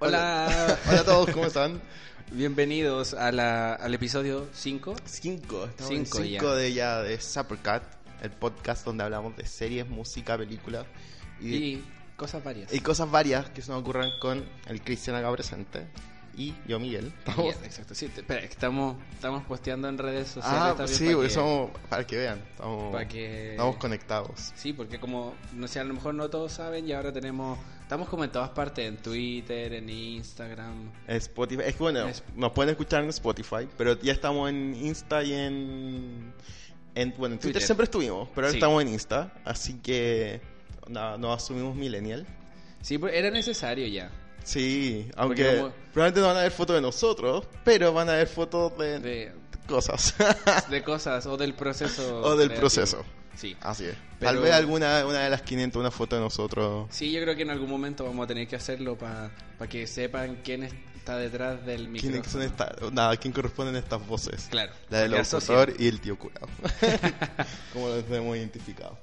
Hola. Hola a todos, ¿cómo están? Bienvenidos a la, al episodio 5. 5, estamos Cinco en ya. 5 de ya de Supercat, el podcast donde hablamos de series, música, películas y, Y cosas varias. y cosas varias que se nos ocurran con el Cristian acá presente y yo, Miguel. Estamos- Bien, exacto. Sí, te- espera, estamos, estamos posteando en redes sociales. Ah, también sí, para que- somos, para que vean, estamos, para que- estamos conectados. Sí, porque como, no sé, a lo mejor no todos saben y ahora tenemos, estamos como en todas partes, en Twitter, en Instagram. Spotify, es que bueno, Es- nos pueden escuchar en Spotify, pero ya estamos en Insta y en, en bueno, en Twitter, Twitter. siempre estuvimos, pero ahora Sí. estamos en Insta, así que nada, nos asumimos millennial. Sí, pues era necesario ya. Sí, aunque como- probablemente no van a ver fotos de nosotros, pero van a ver fotos de, De, cosas. de cosas o del proceso. o del creativo. proceso. Sí. Así es. Pero- Tal vez alguna una de las 500, una foto de nosotros. Sí, yo creo que en algún momento vamos a tener que hacerlo para que sepan quién está detrás del micrófono. ¿Quiénes son estas? Nada, ¿quién corresponden estas voces? Claro. La del locutor y el tío curado. Como los tenemos identificados.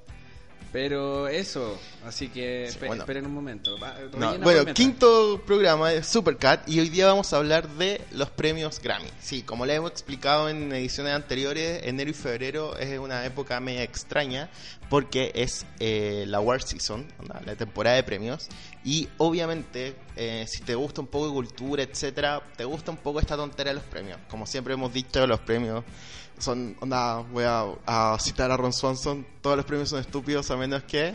Pero eso, así que Sí, bueno. esperen un momento. Va, No, bueno, quinto programa de Supercat y hoy día vamos a hablar de los premios Grammy. Sí, como les hemos explicado en ediciones anteriores, enero y febrero es una época media extraña porque es eh, la award season, la temporada de premios y obviamente eh, si te gusta un poco de cultura, etcétera, te gusta un poco esta tontería de los premios. Como siempre hemos dicho, los premios son, onda, voy a, a citar a Ron Swanson, todos los premios son estúpidos a menos que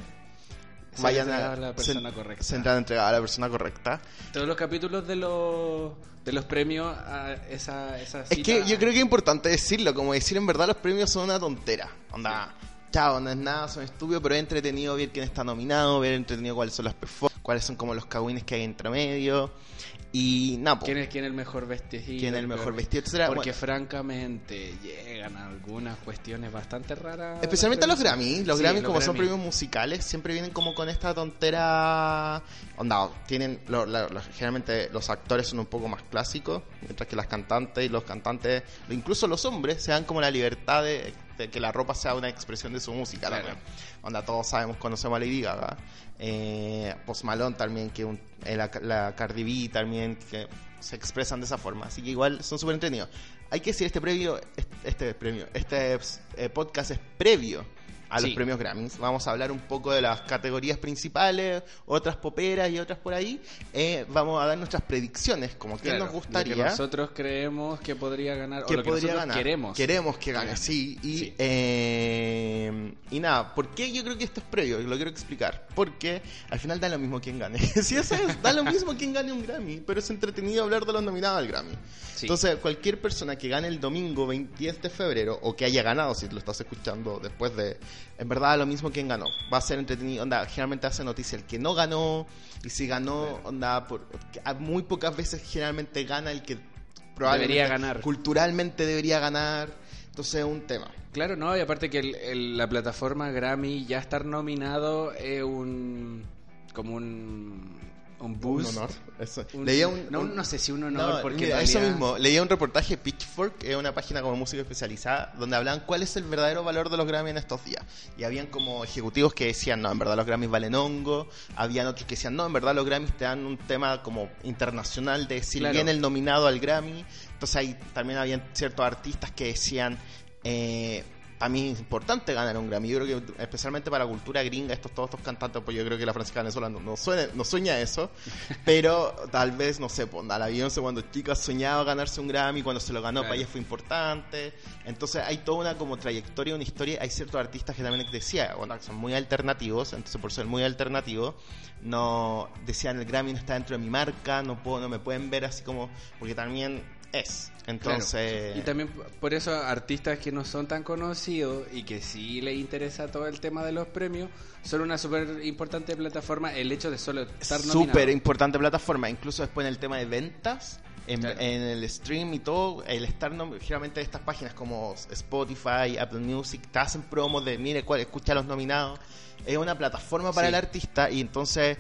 Se vayan a la persona se- correcta. se entran a entregar a la persona correcta. Todos los capítulos de los de los premios a esa, esa Es cita- que yo creo que es importante decirlo, como decir en verdad los premios son una tontera. Onda, chao, no es nada, son estúpidos, pero es entretenido ver quién está nominado, ver entretenido cuáles son las performances, cuáles son como los cagüines que hay entre medio. Y nada, po, ¿Quién es, quién es el mejor vestido? quién es el mejor vestido, etcétera. Porque Bueno, francamente llegan algunas cuestiones bastante raras. Especialmente a los premios. Grammy, los Sí, Grammy los como son premios musicales, siempre vienen como con esta tontera... Onda, tienen, lo- la- lo- generalmente los actores son un poco más clásicos, mientras que las cantantes y los cantantes, incluso los hombres, se dan como la libertad de, de que la ropa sea una expresión de su música Claro. también. Onda, todos sabemos, conocemos a Lady Gaga, eh, Post Malone también, que un- eh, la, la Cardi B también, que se expresan de esa forma, así que igual son súper entretenidos. Hay que decir, este premio, este, este premio, este eh, podcast es previo a los Sí. premios Grammys. Vamos a hablar un poco de las categorías principales, otras poperas y otras por ahí. Eh, vamos a dar nuestras predicciones, como que Claro, nos gustaría que nosotros creemos que podría ganar. que o lo que podría nosotros ganar. Queremos. que gane, sí. Y, Sí. eh, y nada, ¿por qué yo creo que esto es previo? Lo quiero explicar. Porque al final da lo mismo quien gane. sí, eso es, da lo mismo quien gane un Grammy, pero es entretenido hablar de los nominados al Grammy. Sí. Entonces, cualquier persona que gane el domingo 20 de febrero, o que haya ganado, si lo estás escuchando después de. En verdad, da lo mismo quien ganó. Va a ser entretenido. Onda, generalmente hace noticia el que no ganó. Y si ganó, onda, por, muy pocas veces generalmente gana el que probablemente Debería ganar. culturalmente debería ganar. Entonces es un tema. Claro, no, y aparte que el- el- la plataforma Grammy ya estar nominado es un. como un. Un boost. Un honor. Eso. Un- leía un, no, un- no sé si un honor, No, porque mira, eso mismo. Leía un reportaje Pitchfork, es una página como música especializada, donde hablaban cuál es el verdadero valor de los Grammy en estos días. Y habían como ejecutivos que decían, no, en verdad los Grammys valen hongo. Habían otros que decían, no, en verdad los Grammys te dan un tema como internacional de si Claro. viene el nominado al Grammy. Entonces ahí también habían ciertos artistas que decían... Eh, también es importante ganar un Grammy. Yo creo que especialmente para la cultura gringa, estos todos estos cantantes, pues yo creo que la Francisca Venezuela no, no, suena, no sueña eso, pero tal vez, no sé, pues, a la Beyoncé cuando chica soñaba ganarse un Grammy, cuando se lo ganó Claro. para ella fue importante. Entonces hay toda una como trayectoria, una historia. Hay ciertos artistas que también decía, bueno, que son muy alternativos, entonces por ser muy alternativo, no decían el Grammy no está dentro de mi marca, no puedo, no me pueden ver así como, porque también es. Entonces, Claro. Y también por eso artistas que no son tan conocidos y que sí les interesa todo el tema de los premios, son una súper importante plataforma el hecho de solo estar súper importante plataforma, incluso después en el tema de ventas. En, Claro. en el stream y todo, el estar generalmente estas páginas como Spotify, Apple Music, te hacen promos de mire cuál, escucha a los nominados. Es una plataforma para Sí. el artista y entonces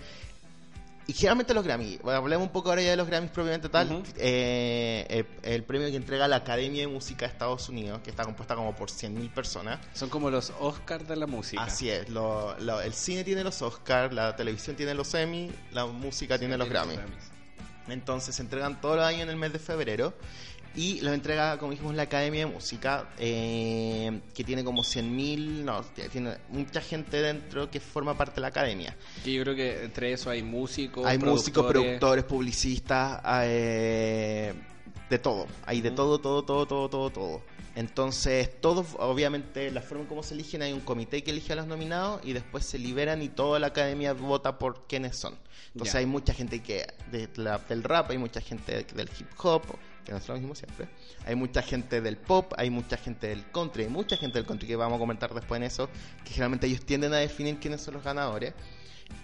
Y generalmente los Grammy, bueno, hablemos un poco ahora ya de los Grammys propiamente tal, Ujú. eh, eh, el premio que entrega la Academia de Música de Estados Unidos, que está compuesta como por 100.000 personas. Son como los Oscars de la música. Así es, lo- lo- el cine tiene los Oscars, la televisión tiene los Emmy, la música tiene los Grammy. Entonces se entregan todos los años en el mes de febrero. Y lo entrega, como dijimos, la Academia de Música, eh, que tiene como 100.000, no, tiene mucha gente dentro que forma parte de la Academia. Que yo creo que entre eso hay músicos, Hay músicos, productores, publicistas, eh, de todo. Hay de todo, todo, todo, todo, todo, todo. Entonces, todos, obviamente, la forma en cómo se eligen, hay un comité que elige a los nominados y después se liberan y toda la academia vota por quiénes son. Entonces, hay mucha gente que de la- del rap, hay mucha gente del hip hop, que nosotros lo mismo siempre. Hay mucha gente del pop, hay mucha gente del country, hay mucha gente del country que vamos a comentar después en eso, que generalmente ellos tienden a definir quiénes son los ganadores.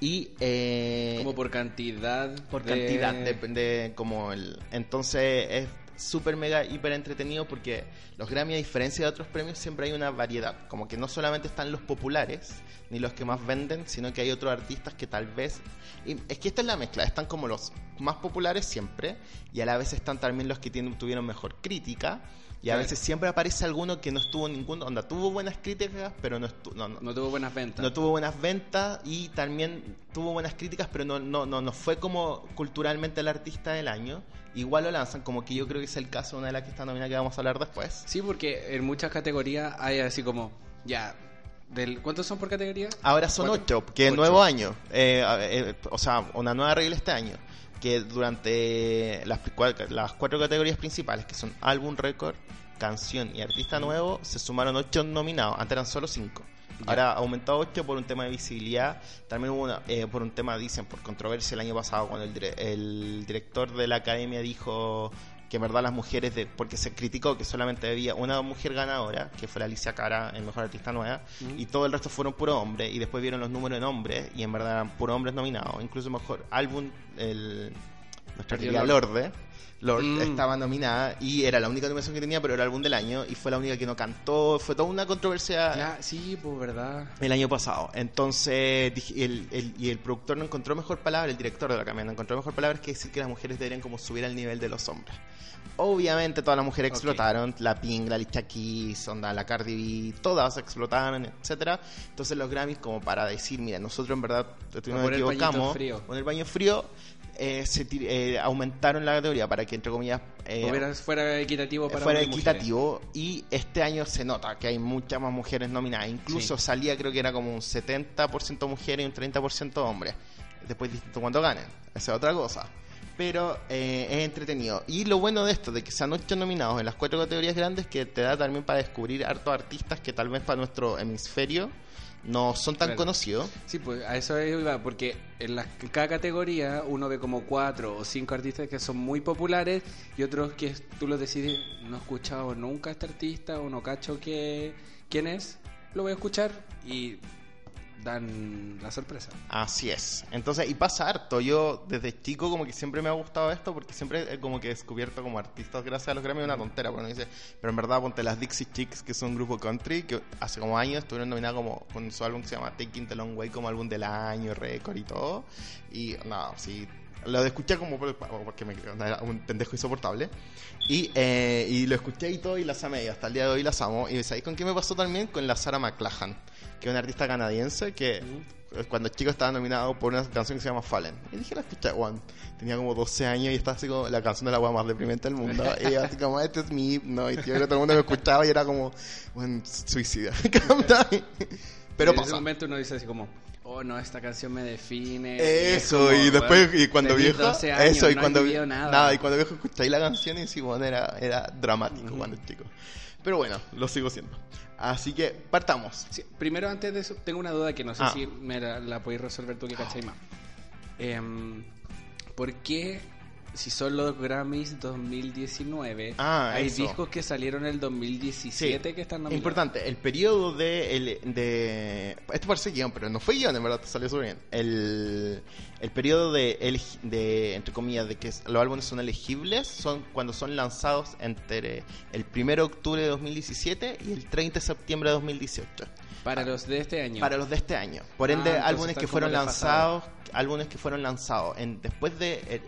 Y eh, Como por cantidad. por de- cantidad, depende como el... Entonces es súper mega hiper entretenido porque los Grammy a diferencia de otros premios siempre hay una variedad, como que no solamente están los populares ni los que más venden, sino que hay otros artistas que tal vez y es que esta es la mezcla, están como los más populares siempre y a la vez están también los que tienen, tuvieron mejor crítica y a Claro. veces siempre aparece alguno que no estuvo ninguno, onda tuvo buenas críticas, pero no estuvo no, no, No tuvo buenas ventas. no tuvo buenas ventas y también tuvo buenas críticas, pero no, no, no, no fue como culturalmente el artista del año. Igual lo lanzan, como que yo creo que es el caso de una de las que está nominada que vamos a hablar después. Sí, porque en muchas categorías hay así como, ya, del, ¿cuántos son por categoría? Ahora son ocho, que es nuevo año. Eh, eh, o sea, una nueva regla este año. Que durante las, las cuatro categorías principales, que son álbum, récord, canción y artista nuevo, se sumaron ocho nominados. Antes eran solo cinco. Ahora aumentó a ocho por un tema de visibilidad. También hubo una, eh, por un tema, dicen, por controversia el año pasado, cuando el, dire- el director de la academia dijo que en verdad las mujeres, de, porque se criticó que solamente había una mujer ganadora, que fue la Alicia Cara, en Mejor Artista Nueva, Ujú. y todo el resto fueron puro hombres, y después vieron los números en hombres, y en verdad eran puro hombres nominados. Incluso Mejor Álbum, el, nuestra querida Lorde. Lorde, Lord Mm. estaba nominada, y era la única nominación que tenía, pero era el álbum del año, y fue la única que no cantó, fue toda una controversia Ya, sí, pues verdad. el año pasado. Entonces, el, el- y el productor no encontró mejor palabra, el director de la academia no encontró mejor palabra que decir que las mujeres deberían como subir al nivel de los hombres. Obviamente todas las mujeres Ok. explotaron, la Pink, la Alicia Keys, onda, la Cardi B, todas explotaron, etcétera. Entonces los Grammys como para decir, mira, nosotros en verdad nos equivocamos, con el baño frío, eh, se eh, aumentaron la categoría para que entre comillas eh, fuera equitativo para fuera mujeres. equitativo y este año se nota que hay muchas más mujeres nominadas. Incluso Sí. salía creo que era como un 70% mujeres y un 30% hombres. Después distinto cuando ganen. Esa es otra cosa. Pero eh, es entretenido. Y lo bueno de esto, de que sean ocho nominados en las cuatro categorías grandes, que te da también para descubrir hartos artistas que tal vez para nuestro hemisferio no son tan Claro. conocidos. Sí, pues a eso iba, porque en, en cada categoría uno ve como cuatro o cinco artistas que son muy populares y otros que tú los decides, no he escuchado nunca a este artista o no cacho que, quién es, lo voy a escuchar y dan la sorpresa. Así es. Entonces, y pasa harto. Yo desde chico como que siempre me ha gustado esto porque siempre como que he descubierto como artistas gracias a los Grammy una tontera. Pero, dice, pero en verdad ponte las Dixie Chicks que son un grupo country que hace como años estuvieron nominadas como con su álbum que se llama Taking the Long Way como álbum del año, récord y todo. Y no, sí. Lo escuché como por- porque me era un pendejo insoportable. Y, eh, y lo escuché y todo y las amé. Hasta el día de hoy las amo. Y ¿sabéis con qué me pasó también? Con la Sarah McLachlan, que es una artista canadiense que cuando chico estaba nominado por una canción que se llama Fallen. Y dije, la escuché, Juan. Tenía como 12 años y estaba así como la canción de la agua más deprimente del mundo. y así como, este es mi himno. Y todo el mundo me escuchaba y era como, bueno, suicida. Pero Y en ese momento uno dice así como, oh no, esta canción me define. Eso, es como, y después, bueno, y cuando viejo, 12 años, eso, y no cuando vivido nada. y cuando viejo escucháis la canción y sí, bueno, era, era dramático Ujú. cuando chico. Pero bueno, lo sigo siendo. Así que partamos. Sí, primero, antes de eso, tengo una duda que no sé Ah. si me la, la podéis resolver tú que cachai más. Em, ¿Por qué, si son los Grammys 2019, Ah, hay eso. discos que salieron en el 2017 Sí, que están nominados? Importante, el periodo de, el, de... Esto parece guion, pero no fue guion, en verdad, te salió súper bien. El, el periodo de, elegi- de, entre comillas, de que los álbumes son elegibles son cuando son lanzados entre el 1 de octubre de 2017 y el 30 de septiembre de 2018. Para los de este año. Para los de este año. Por Ah, ende, álbumes que fueron lanzados, álbumes que fueron lanzados en, después de eh,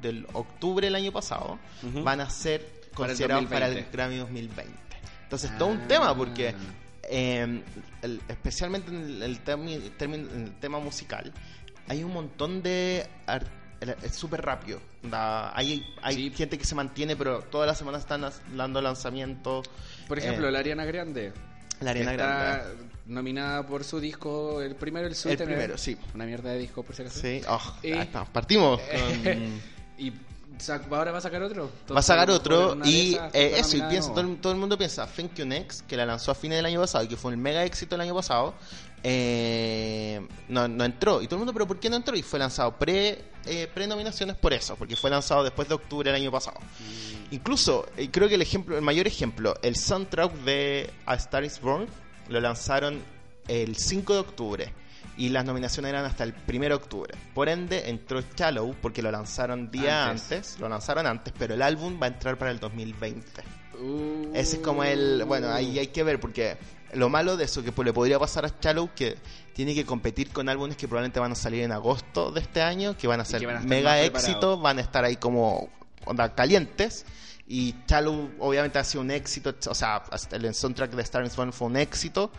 del octubre del año pasado, van a ser Para el considerados para el, 2020. Grammy 2020. Entonces, todo un Ah. tema porque eh, el- especialmente en el, el temi- termi- en el tema musical, hay un montón de es súper rápido. Da- hay hay Sí. gente que se mantiene, pero todas las semanas están dando lanzamientos. Por ejemplo, Eh, la Ariana Grande. la Ariana Grande. Nominada por su disco, el primero, el Sweetener. primero, sí. Una mierda de disco, por si acaso. Sí, oh, Y- ahí estamos. Partimos. con- y ahora va a sacar otro. Va a sacar otro y esas, eh, eso, y piensa, todo, el- todo el mundo piensa Thank You Next, que la lanzó a fines del año pasado y que fue un mega éxito el año pasado, eh, no, no entró. Y todo el mundo, ¿pero por qué no entró? Y fue lanzado pre, eh, pre-nominaciones por eso, porque fue lanzado después de octubre del año pasado. Mm. Incluso, eh, creo que el ejemplo, el mayor ejemplo, el soundtrack de A Star is Born lo lanzaron el 5 de octubre y las nominaciones eran hasta el 1 de octubre. Por ende, entró Shallow porque lo lanzaron día Antes. antes. lo lanzaron antes, pero el álbum va a entrar para el 2020. Uh. Ese es como el, bueno, ahí hay que ver porque lo malo de eso que pues, le podría pasar a Shallow que tiene que competir con álbumes que probablemente van a salir en agosto de este año, que van a ser van a mega éxito, van a estar ahí como onda calientes. Y Shallow obviamente ha sido un éxito, o sea, el soundtrack de Star Born fue un éxito,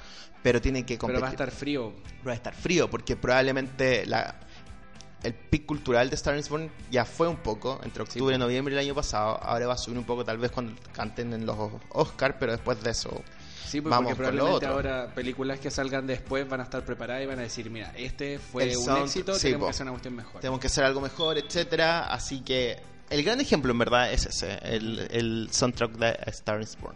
pero tiene que Pero competir. va a estar frío. va a estar frío porque probablemente la el pic cultural de Star Born ya fue un poco entre octubre y po. noviembre del año pasado ahora va a subir un poco tal vez cuando canten en los Oscar pero después de eso Sí, pues, Vamos porque con lo probablemente otro. ahora películas que salgan después van a estar preparadas y van a decir, mira, este fue El un sound- éxito, sí, tenemos po. que hacer una cuestión mejor. tenemos que hacer algo mejor etcétera así que el gran ejemplo en verdad es ese el, el soundtrack de Star is Born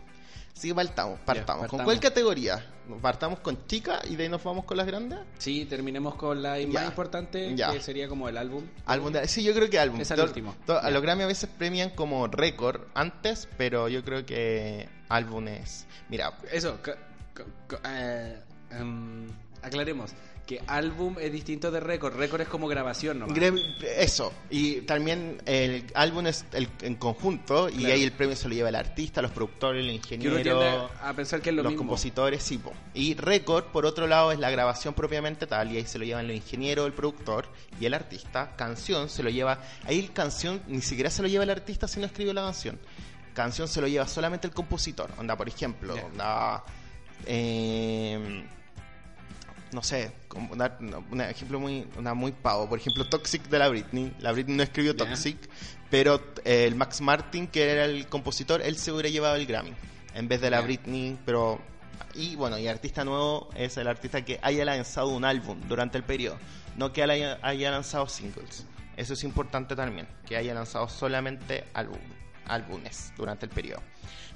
así que partamos, partamos. ¿con partamos. cuál categoría? partamos con chica y de ahí nos vamos con las grandes Sí, terminemos con la Ya. más importante, Ya. que sería como el álbum. Álbum de- sí, yo creo que álbum. Es el To- último. to- a los Grammy a veces premian como récord antes, pero yo creo que álbum es. Mira, Eso, eh, em, aclaremos que álbum es distinto de récord. Récord es como grabación nomás. Eso. Y también el álbum es el, en conjunto y ahí el premio se lo lleva el artista, los productores, el que uno ingeniero. a pensar que es lo los mismo. compositores, sí. po. Y récord, por otro lado, es la grabación propiamente tal, y ahí se lo llevan el ingeniero, el productor y el artista. Canción se lo lleva. Ahí el canción ni siquiera se lo lleva el artista si no escribió la canción. Canción se lo lleva solamente el compositor. Onda, por ejemplo, onda. eh, no sé, un ejemplo muy, una muy pavo. Por ejemplo, Toxic de la Britney. La Britney no escribió. Toxic, pero eh, el Max Martin, que era el compositor, él se hubiera llevado el Grammy en vez de la Ya. Britney, pero y bueno, y artista nuevo es el artista que haya lanzado un álbum durante el periodo, no que haya, haya lanzado singles. Eso es importante también, que haya lanzado solamente álbum, álbumes durante el periodo.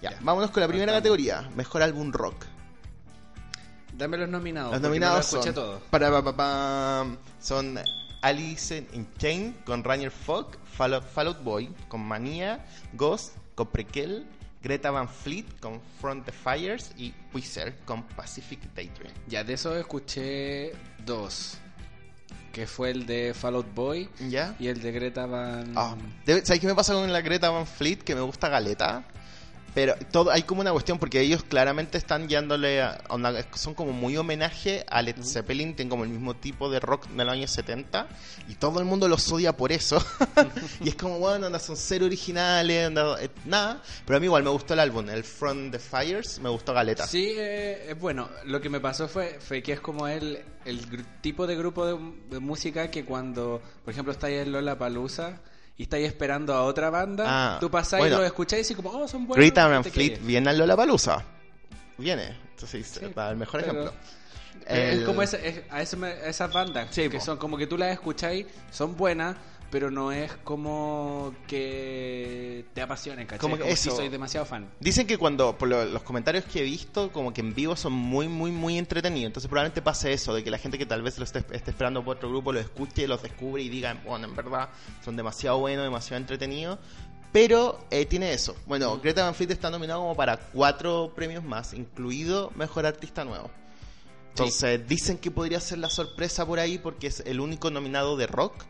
Ya, Ya. vámonos con la primera Partamos. categoría, mejor álbum rock. Dame los nominados. Los nominados no lo escuché son, todo. para, pa, pa, pam, son Alice in Chain con Rainier Fogg, Fall Out, Fall Out Boy con Mania, Ghost con Prequel, Greta Van Fleet con Front the Fires y Wizard con Pacific Daydream. Ya, de eso escuché dos. Que fue el de Fall Out Boy ¿Ya? y el de Greta Van... Debe- ¿Sabes qué me pasa con la Greta Van Fleet? Que me gusta Galeta. Pero todo hay como una cuestión porque ellos claramente están a, onda, son como muy homenaje a Led Zeppelin, tienen como el mismo tipo de rock de los años 70 y todo el mundo los odia por eso. y es como, bueno, onda, son cero originales, onda, eh, nada, pero a mí igual me gustó el álbum, el From the Fires, me gustó Galeta. Sí, eh, es bueno. Lo que me pasó fue, fue que es como el, el tipo de grupo de, de música que cuando, por ejemplo, estáis en Lola Palusa y estáis esperando a otra banda, Ah, tú pasáis bueno. y lo escucháis y como, oh, son buenos. Greta y Van Fleet quedáis. viene a Lollapalooza. Viene. Entonces, Sí, para el mejor pero- ejemplo. Es El- como esa- es- a esas bandas Sí, que po. son como que tú las escucháis, son buenas, pero no es como que te apasionen, ¿cachai? Como Como, que si eso. soy demasiado fan. Dicen que cuando, por lo- los comentarios que he visto, como que en vivo son muy, muy, muy entretenidos. Entonces probablemente pase eso, de que la gente que tal vez lo esté, esté esperando por otro grupo lo escuche, los descubre y digan, bueno, en verdad son demasiado buenos, demasiado entretenidos. Pero eh, tiene eso. Bueno, Greta Van Fleet está nominado como para cuatro premios más, incluido Mejor Artista Nuevo. Entonces dicen que podría ser la sorpresa por ahí porque es el único nominado de rock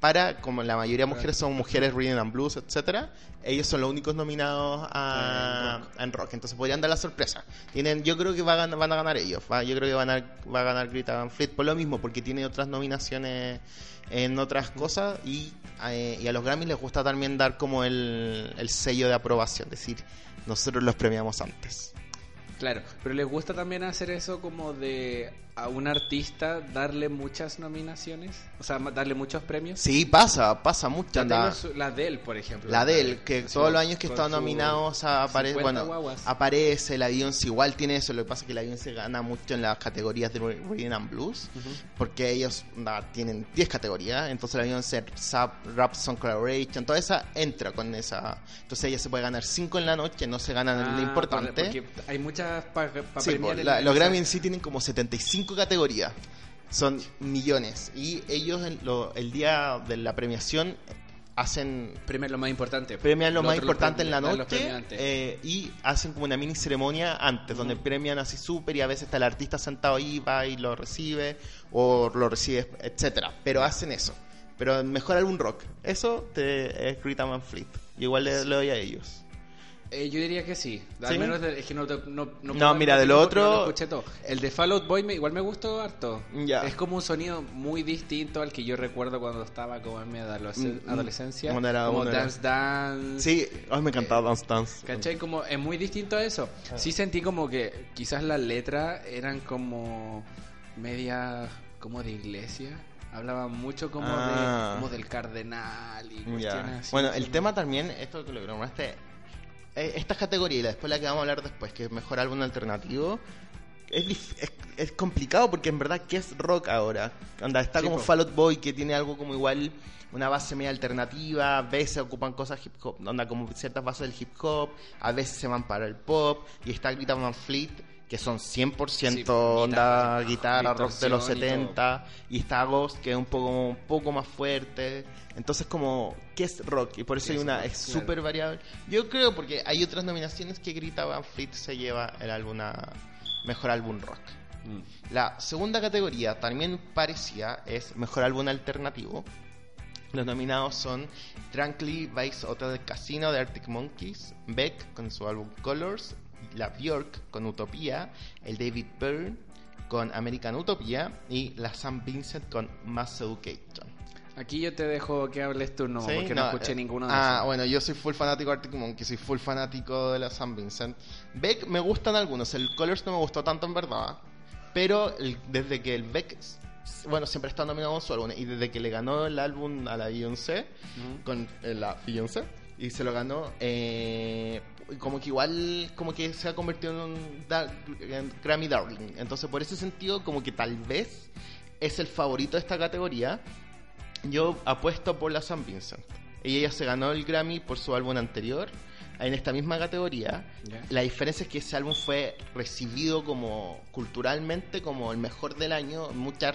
para, como la mayoría de mujeres son mujeres rhythm and blues, etcétera, ellos son los únicos nominados a, en, rock. Entonces podrían dar la sorpresa. Tienen, yo creo que va a van a ganar ellos. va- yo creo que van a, va a ganar Greta Van Fleet por lo mismo, porque tiene otras nominaciones en otras cosas y, eh, y a los Grammys les gusta también dar como el, el sello de aprobación, decir, nosotros los premiamos antes. Claro, pero les gusta también hacer eso como de a un artista darle muchas nominaciones, o sea, darle muchos premios. Sí, pasa, pasa mucho. La, la de él, por ejemplo. La de él, que todos los años que está nominado o sea, apare- 50 bueno, guaguas. aparece, la Beyoncé igual tiene eso, lo que pasa es que la Beyoncé gana mucho en las categorías de Rhythm and Blues, porque ellos tienen 10 categorías, entonces la Beyoncé Rap, Rap Song Collaboration, toda esa entra con esa, entonces ella se puede ganar 5 en la noche, no se ganan Ah, lo importante. Porque hay muchas para Sí, po, la- los Grammy en sí tienen como 75 categorías. Son millones. Y ellos en lo- el día de la premiación hacen Premian lo más importante. premian lo, más importante en la noche eh, y hacen como una mini ceremonia antes, donde premian así súper y a veces está el artista sentado ahí, va y lo recibe o lo recibe, etcétera. Pero hacen eso. Pero mejor álbum rock. Eso te es Rhythm and Fleet. Y igual le, le doy a ellos. Eh, yo diría que sí. Al ¿Sí? menos de- es que no, te- no, no, No, mira, de lo otro- todo. El de Fall Out Boy me, igual me gustó harto. Ya. Es como un sonido muy distinto al que yo recuerdo cuando estaba como en mi adolesc- Mm, mm. adolescencia. Era- como era- Dance Dance. Sí, ay, me encantaba Dance Dance. ¿Cachai? Como es muy distinto a eso. Ah. Sí sentí como que quizás las letras eran como media como de iglesia. Hablaban mucho como, Ah. de, como del cardenal y cuestiones así. Bueno, el tema también, esto que lo nombraste, eh, estas categorías, después la que vamos a hablar después, que es mejor álbum alternativo, es, dif- es, es complicado porque en verdad, ¿qué es rock ahora? Anda, está Sí, como. Fall Out Boy, que tiene algo como igual, una base media alternativa, a veces ocupan cosas hip hop, anda como ciertas bases del hip hop, a veces se van para el pop, y está Grita Van Fleet, que son 100% Sí, onda guitarra, guitarra, rock de los distorsión y todo. 70, y está Ghost, que es un poco, un poco más fuerte. Entonces, como, ¿qué es rock? Y por eso ¿Qué hay una, es súper variable. Yo creo, porque hay otras nominaciones que Grita Van Fleet se lleva el álbum a mejor álbum rock. Mm. La segunda categoría también parecía es mejor álbum alternativo. Los nominados son Tranquilly Vice Hotel Casino de Arctic Monkeys, Beck con su álbum Colors, la Bjork con Utopía, el David Byrne con American Utopia y la Sam Vincent con Mass Education. Aquí yo te dejo que hables tú, no, ¿Sí? porque no, No, escuché eh, ninguno de Ah, esos. bueno, yo soy full fanático de Arctic Monkeys, soy full fanático de la San Vincent. Beck me gustan algunos, el Colors no me gustó tanto en verdad, pero el- desde que el Beck, bueno, siempre está nominado con su álbum, y desde que le ganó el álbum a la Beyoncé, con eh, la Beyoncé, y se lo ganó, eh, como que igual, como que se ha convertido en un da- en Grammy Darling. Entonces, por ese sentido, como que tal vez es el favorito de esta categoría. Yo apuesto por la San Vincent. Ella se ganó el Grammy por su álbum anterior en esta misma categoría. Ya. La diferencia es que ese álbum fue recibido como culturalmente como el mejor del año. Muchas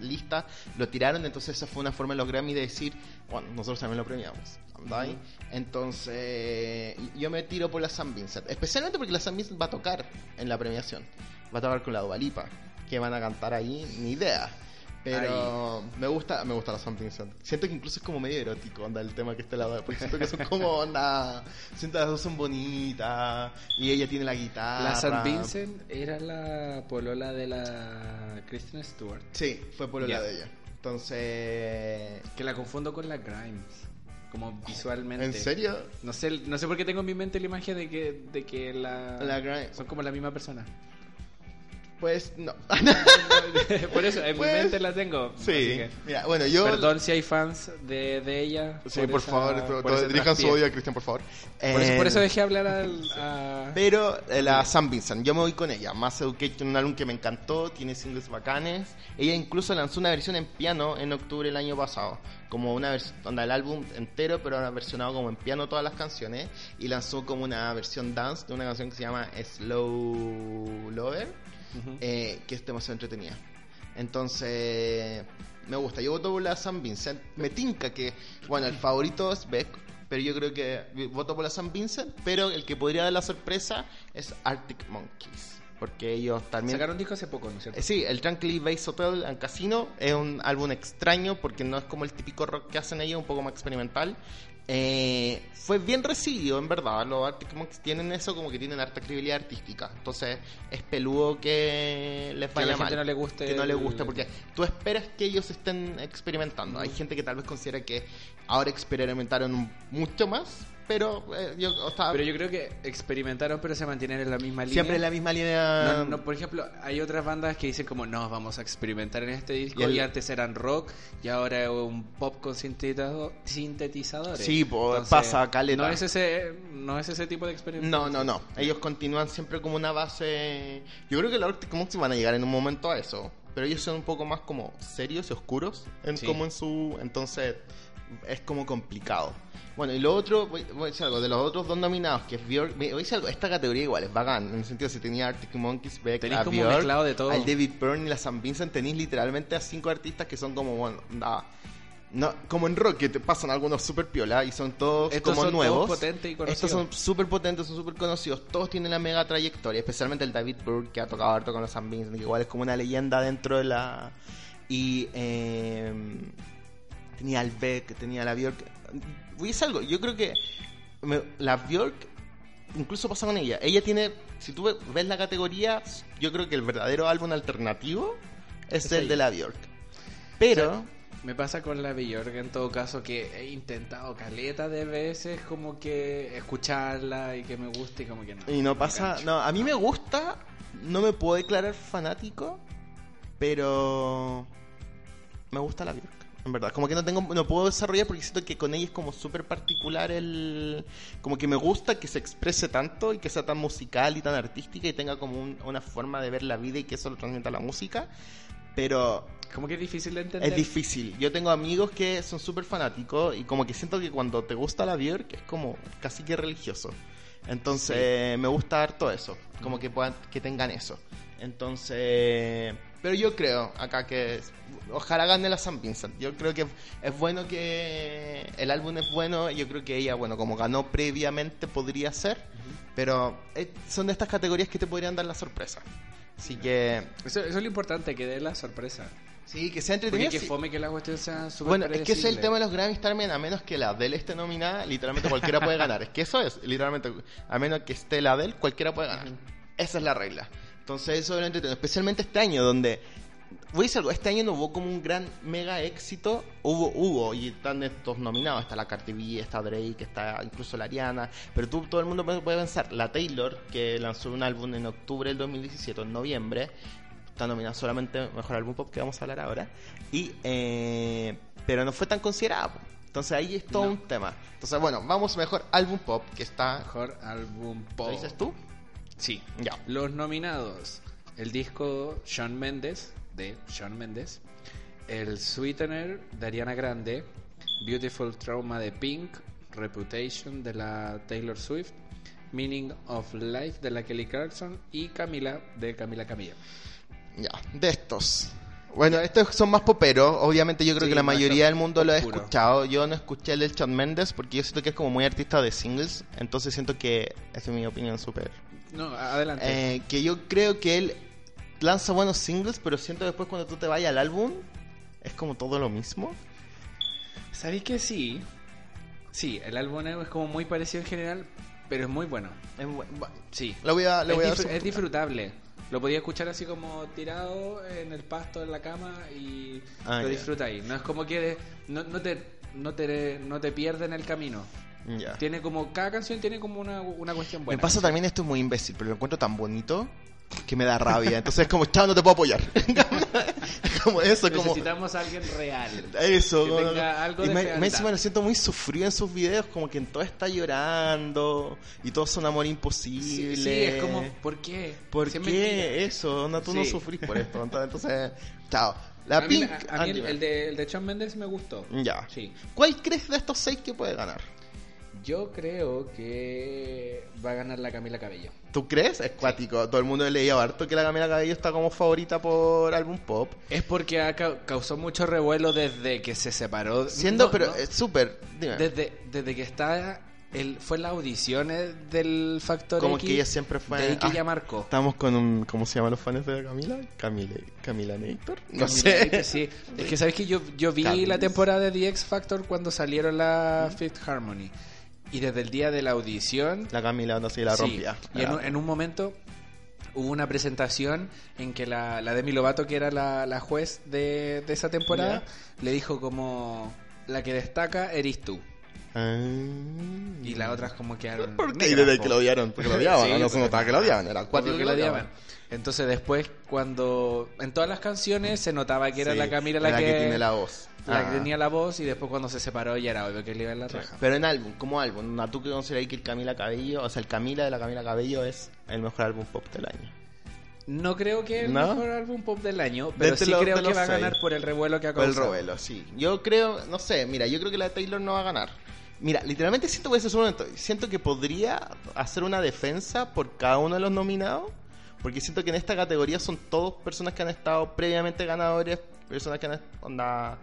listas lo tiraron, entonces esa fue una forma de los Grammy de decir, bueno, nosotros también lo premiamos. Entonces, yo me tiro por la San Vincent. Especialmente porque la San Vincent va a tocar en la premiación. Va a tocar con la Dualipa. Que van a cantar ahí, ni idea. Pero me gusta, me gusta la San Vincent. Siento que incluso es como medio erótico, onda, el tema que está lado. Porque siento que son como, onda, siento que las dos son bonitas. Y ella tiene la guitarra. La San Vincent era la polola de la Kristen Stewart. Sí, fue por la Ya. de ella. Entonces, Que la confundo con la Grimes. Como visualmente. ¿en serio? No sé, no sé por qué tengo en mi mente la imagen de que, de que la, La son como la misma persona. Pues no. por eso, en Pues, mi mente la tengo. sí. que- Mira, bueno, yo. Perdón si hay fans de, de ella. Sí, por, esa- favor, por todo- ese dirijan su odio a Cristian, por favor. Por eso, por Eh, eso dejé hablar al, a... Pero eh, la Sam Vincent, yo me voy con ella. Mass Education, un álbum que me encantó, tiene singles bacanes. Ella incluso lanzó una versión en piano en octubre del año pasado. Como una versión, el álbum entero, pero ahora versionado como en piano todas las canciones. Y lanzó como una versión dance de una canción que se llama Slow Lover, Ujú. eh, que es demasiado entretenida. Entonces, me gusta. Yo voto por la San Vincent. Me tinca que, bueno, el favorito es Beck, pero yo creo que voto por la San Vincent, pero el que podría dar la sorpresa es Arctic Monkeys. Porque ellos también... Sacaron disco hace poco, ¿no es cierto? Eh, Sí, el Tranquilly Base Hotel and Casino es un álbum extraño porque no es como el típico rock que hacen ellos, un poco más experimental. Eh, fue bien recibido, en verdad. Los Arctic Monkeys tienen eso como que tienen harta credibilidad artística. Entonces es peludo que les Que a vaya la gente mal. no le guste Que no le el- guste porque tú esperas que ellos estén experimentando. Hay gente que tal vez considera que ahora experimentaron mucho más, pero eh, yo o sea, Pero yo creo que experimentaron, pero se mantienen en la misma línea. siempre en la misma línea. No, no, por ejemplo, hay otras bandas que dicen como, no, vamos a experimentar en este disco Y y, el- antes eran rock y ahora es un pop con sintetizado- sintetizadores. Sí, Entonces, pasa, caleta. No es ese, no es ese tipo de experimento. No, no, no. Ellos continúan siempre como una base. Yo creo que los Arctic van a llegar en un momento a eso. Pero ellos son un poco más como serios y oscuros. En, Sí. Como en su. Entonces es como complicado. Bueno, y lo otro, voy, voy a decir algo, de los otros dos nominados, que es Björk, voy a decir algo, esta categoría igual es bacán, en el sentido si tenía Arctic Monkeys, Beck, a como Björk, de todo. al David Byrne y la San Vincent, tenéis literalmente a cinco artistas que son como, bueno, nada, no, como en rock, que te pasan algunos super piola y son todos Estos como son nuevos. todos potentes y conocidos. Estos son súper potentes, son súper conocidos. Todos tienen la mega trayectoria, especialmente el David Byrne, que ha tocado harto con los San Vincent, que igual es como una leyenda dentro de la. Y. eh, tenía al Beck, tenía la Björk. Voy a decir algo, yo creo que. me- la Björk. Incluso pasa con ella. Ella tiene. Si tú ve- ves la categoría, yo creo que el verdadero álbum alternativo es, Es el ella. de la Björk. Pero. O sea, Me pasa con la Bjork en todo caso que he intentado caleta de veces como que escucharla y que me guste y como que no. Y no pasa, no, a mí me gusta, no me puedo declarar fanático, pero me gusta la Björk, en verdad. Como que no tengo, no puedo desarrollar porque siento que con ella es como súper particular el, como que me gusta que se exprese tanto y que sea tan musical y tan artística y tenga como un- una forma de ver la vida y que eso lo transmita la música, pero Como que es difícil de entender. es difícil. Yo tengo amigos que son súper fanáticos y como que siento que cuando te gusta la Björk es como casi que religioso. Entonces me gusta harto eso, como que puedan, que tengan eso. Entonces, pero yo creo acá que ojalá gane la San Vincent. Yo creo que es bueno que el álbum es bueno. Yo creo que ella, bueno, como ganó previamente podría ser, pero eh, son de estas categorías que te podrían dar la sorpresa. Así que Eso, eso es lo importante, que dé la sorpresa. sí, que sea entretenido. que fome que la cuestión sea súper Bueno, es que ese es el tema de los Grammys también, a menos que la Adele esté nominada, literalmente cualquiera puede ganar. Es que eso es, literalmente, a menos que esté la Adele, cualquiera puede ganar. Esa es la regla. Entonces eso es lo entretenido, especialmente este año, donde, voy a decir algo, este año no hubo como un gran mega éxito, hubo, hubo, y están estos nominados, está la Cardi B, está Drake, está incluso la Ariana, pero tú, todo el mundo puede pensar, la Taylor, que lanzó un álbum en octubre del 2017, en noviembre, está nominada solamente Mejor Álbum Pop, que vamos a hablar ahora. Y, eh, pero no fue tan considerada. Entonces ahí es todo No. un tema. Entonces, bueno, vamos Mejor Álbum Pop, que está... Mejor álbum pop. ¿Lo dices tú? Sí. Ya. Los nominados. El disco Shawn Mendes, de Shawn Mendes. El Sweetener de Ariana Grande. Beautiful Trauma de Pink. Reputation de la Taylor Swift. Meaning of Life de la Kelly Clarkson. Y Camila de Camila Camilla. Ya, de estos. Bueno, estos son más poperos. Obviamente yo creo Sí, que la mayoría del mundo lo ha escuchado. Yo no escuché el del Shawn Mendes porque yo siento que es como muy artista de singles. Entonces siento que, esa es mi opinión súper No, adelante. Eh, que yo creo que él lanza buenos singles, pero siento después cuando tú te vayas al álbum, es como todo lo mismo. ¿Sabéis que sí? Sí, el álbum es como muy parecido en general, pero es muy bueno. Es Sí. Le voy a, le es, voy a disfr- es disfrutable. Lo podía escuchar así como tirado en el pasto, en la cama y Ah, lo ya. disfruta ahí. No es como que no, no te no te no te pierdes en el camino. Ya. Tiene como cada canción tiene como una, una cuestión buena. Me pasa también esto es muy imbécil, pero lo encuentro tan bonito que me da rabia. Entonces es como, chao, no te puedo apoyar. como eso, como... Necesitamos a alguien real. Eso, que como- tenga algo y de me, me encima lo siento muy sufrido en sus videos, como que en todo está llorando y todo es un amor imposible. Sí, sí, es como ¿por qué? ¿Por Si es qué mentira. eso? No, tú no Sí. sufrís por esto. Entonces, chao. La a mí, Pink. a- a mí el, el de, el de Shawn Mendes me gustó. Ya. Sí. ¿Cuál crees de estos seis que puede ganar? Yo creo que va a ganar la Camila Cabello. ¿Tú crees? Es cuático. Todo el mundo le leía harto que la Camila Cabello está como favorita por álbum pop. Es porque ha ca- causó mucho revuelo desde que se separó. Siendo, No, pero no, es súper. Dime. desde, desde que está el, fue las audiciones del Factor Como X, que ella siempre fue. de ahí que Ah, ella marcó. Estamos con un. ¿Cómo se llaman los fans de Camila? Camila. Camila Nator. No Camila, sé. Sí, es que sabes que yo, yo vi la temporada de The X Factor cuando salieron la Fifth Harmony. Y desde el día de la audición La Camila no sé, la Sí, rompía. Y en un, en un momento hubo una presentación en que la, la Demi Lovato, que era la, la juez de, de esa temporada, le dijo como, la que destaca eres tú. Ah. Y las otras como quedaron. ¿Por qué? ¿Y desde que lo odiaron? Porque lo odiaban, Sí, ¿no? Se notaba que lo odiaban, era cuático que lo odiaban. Entonces después cuando en todas las canciones se notaba que era Sí, la Camila la, la que, tiene la voz. La que tenía la voz y después cuando se separó ya era obvio que le iba en la raja. Pero en álbum, como álbum, ¿a tú que consideráis que el Camila Cabello, o sea, el Camila de la Camila Cabello es el mejor álbum pop del año? No creo que el ¿No? mejor álbum pop del año, pero entre sí los- creo que va a ganar por el revuelo que ha Por el causado. Robelo, sí. Yo creo, no sé, mira, yo creo que la de Taylor no va a ganar. Mira, literalmente siento que ese es un momento. Siento que podría hacer una defensa por cada uno de los nominados. Porque siento que en esta categoría son todos personas que han estado previamente ganadores, personas que han onda,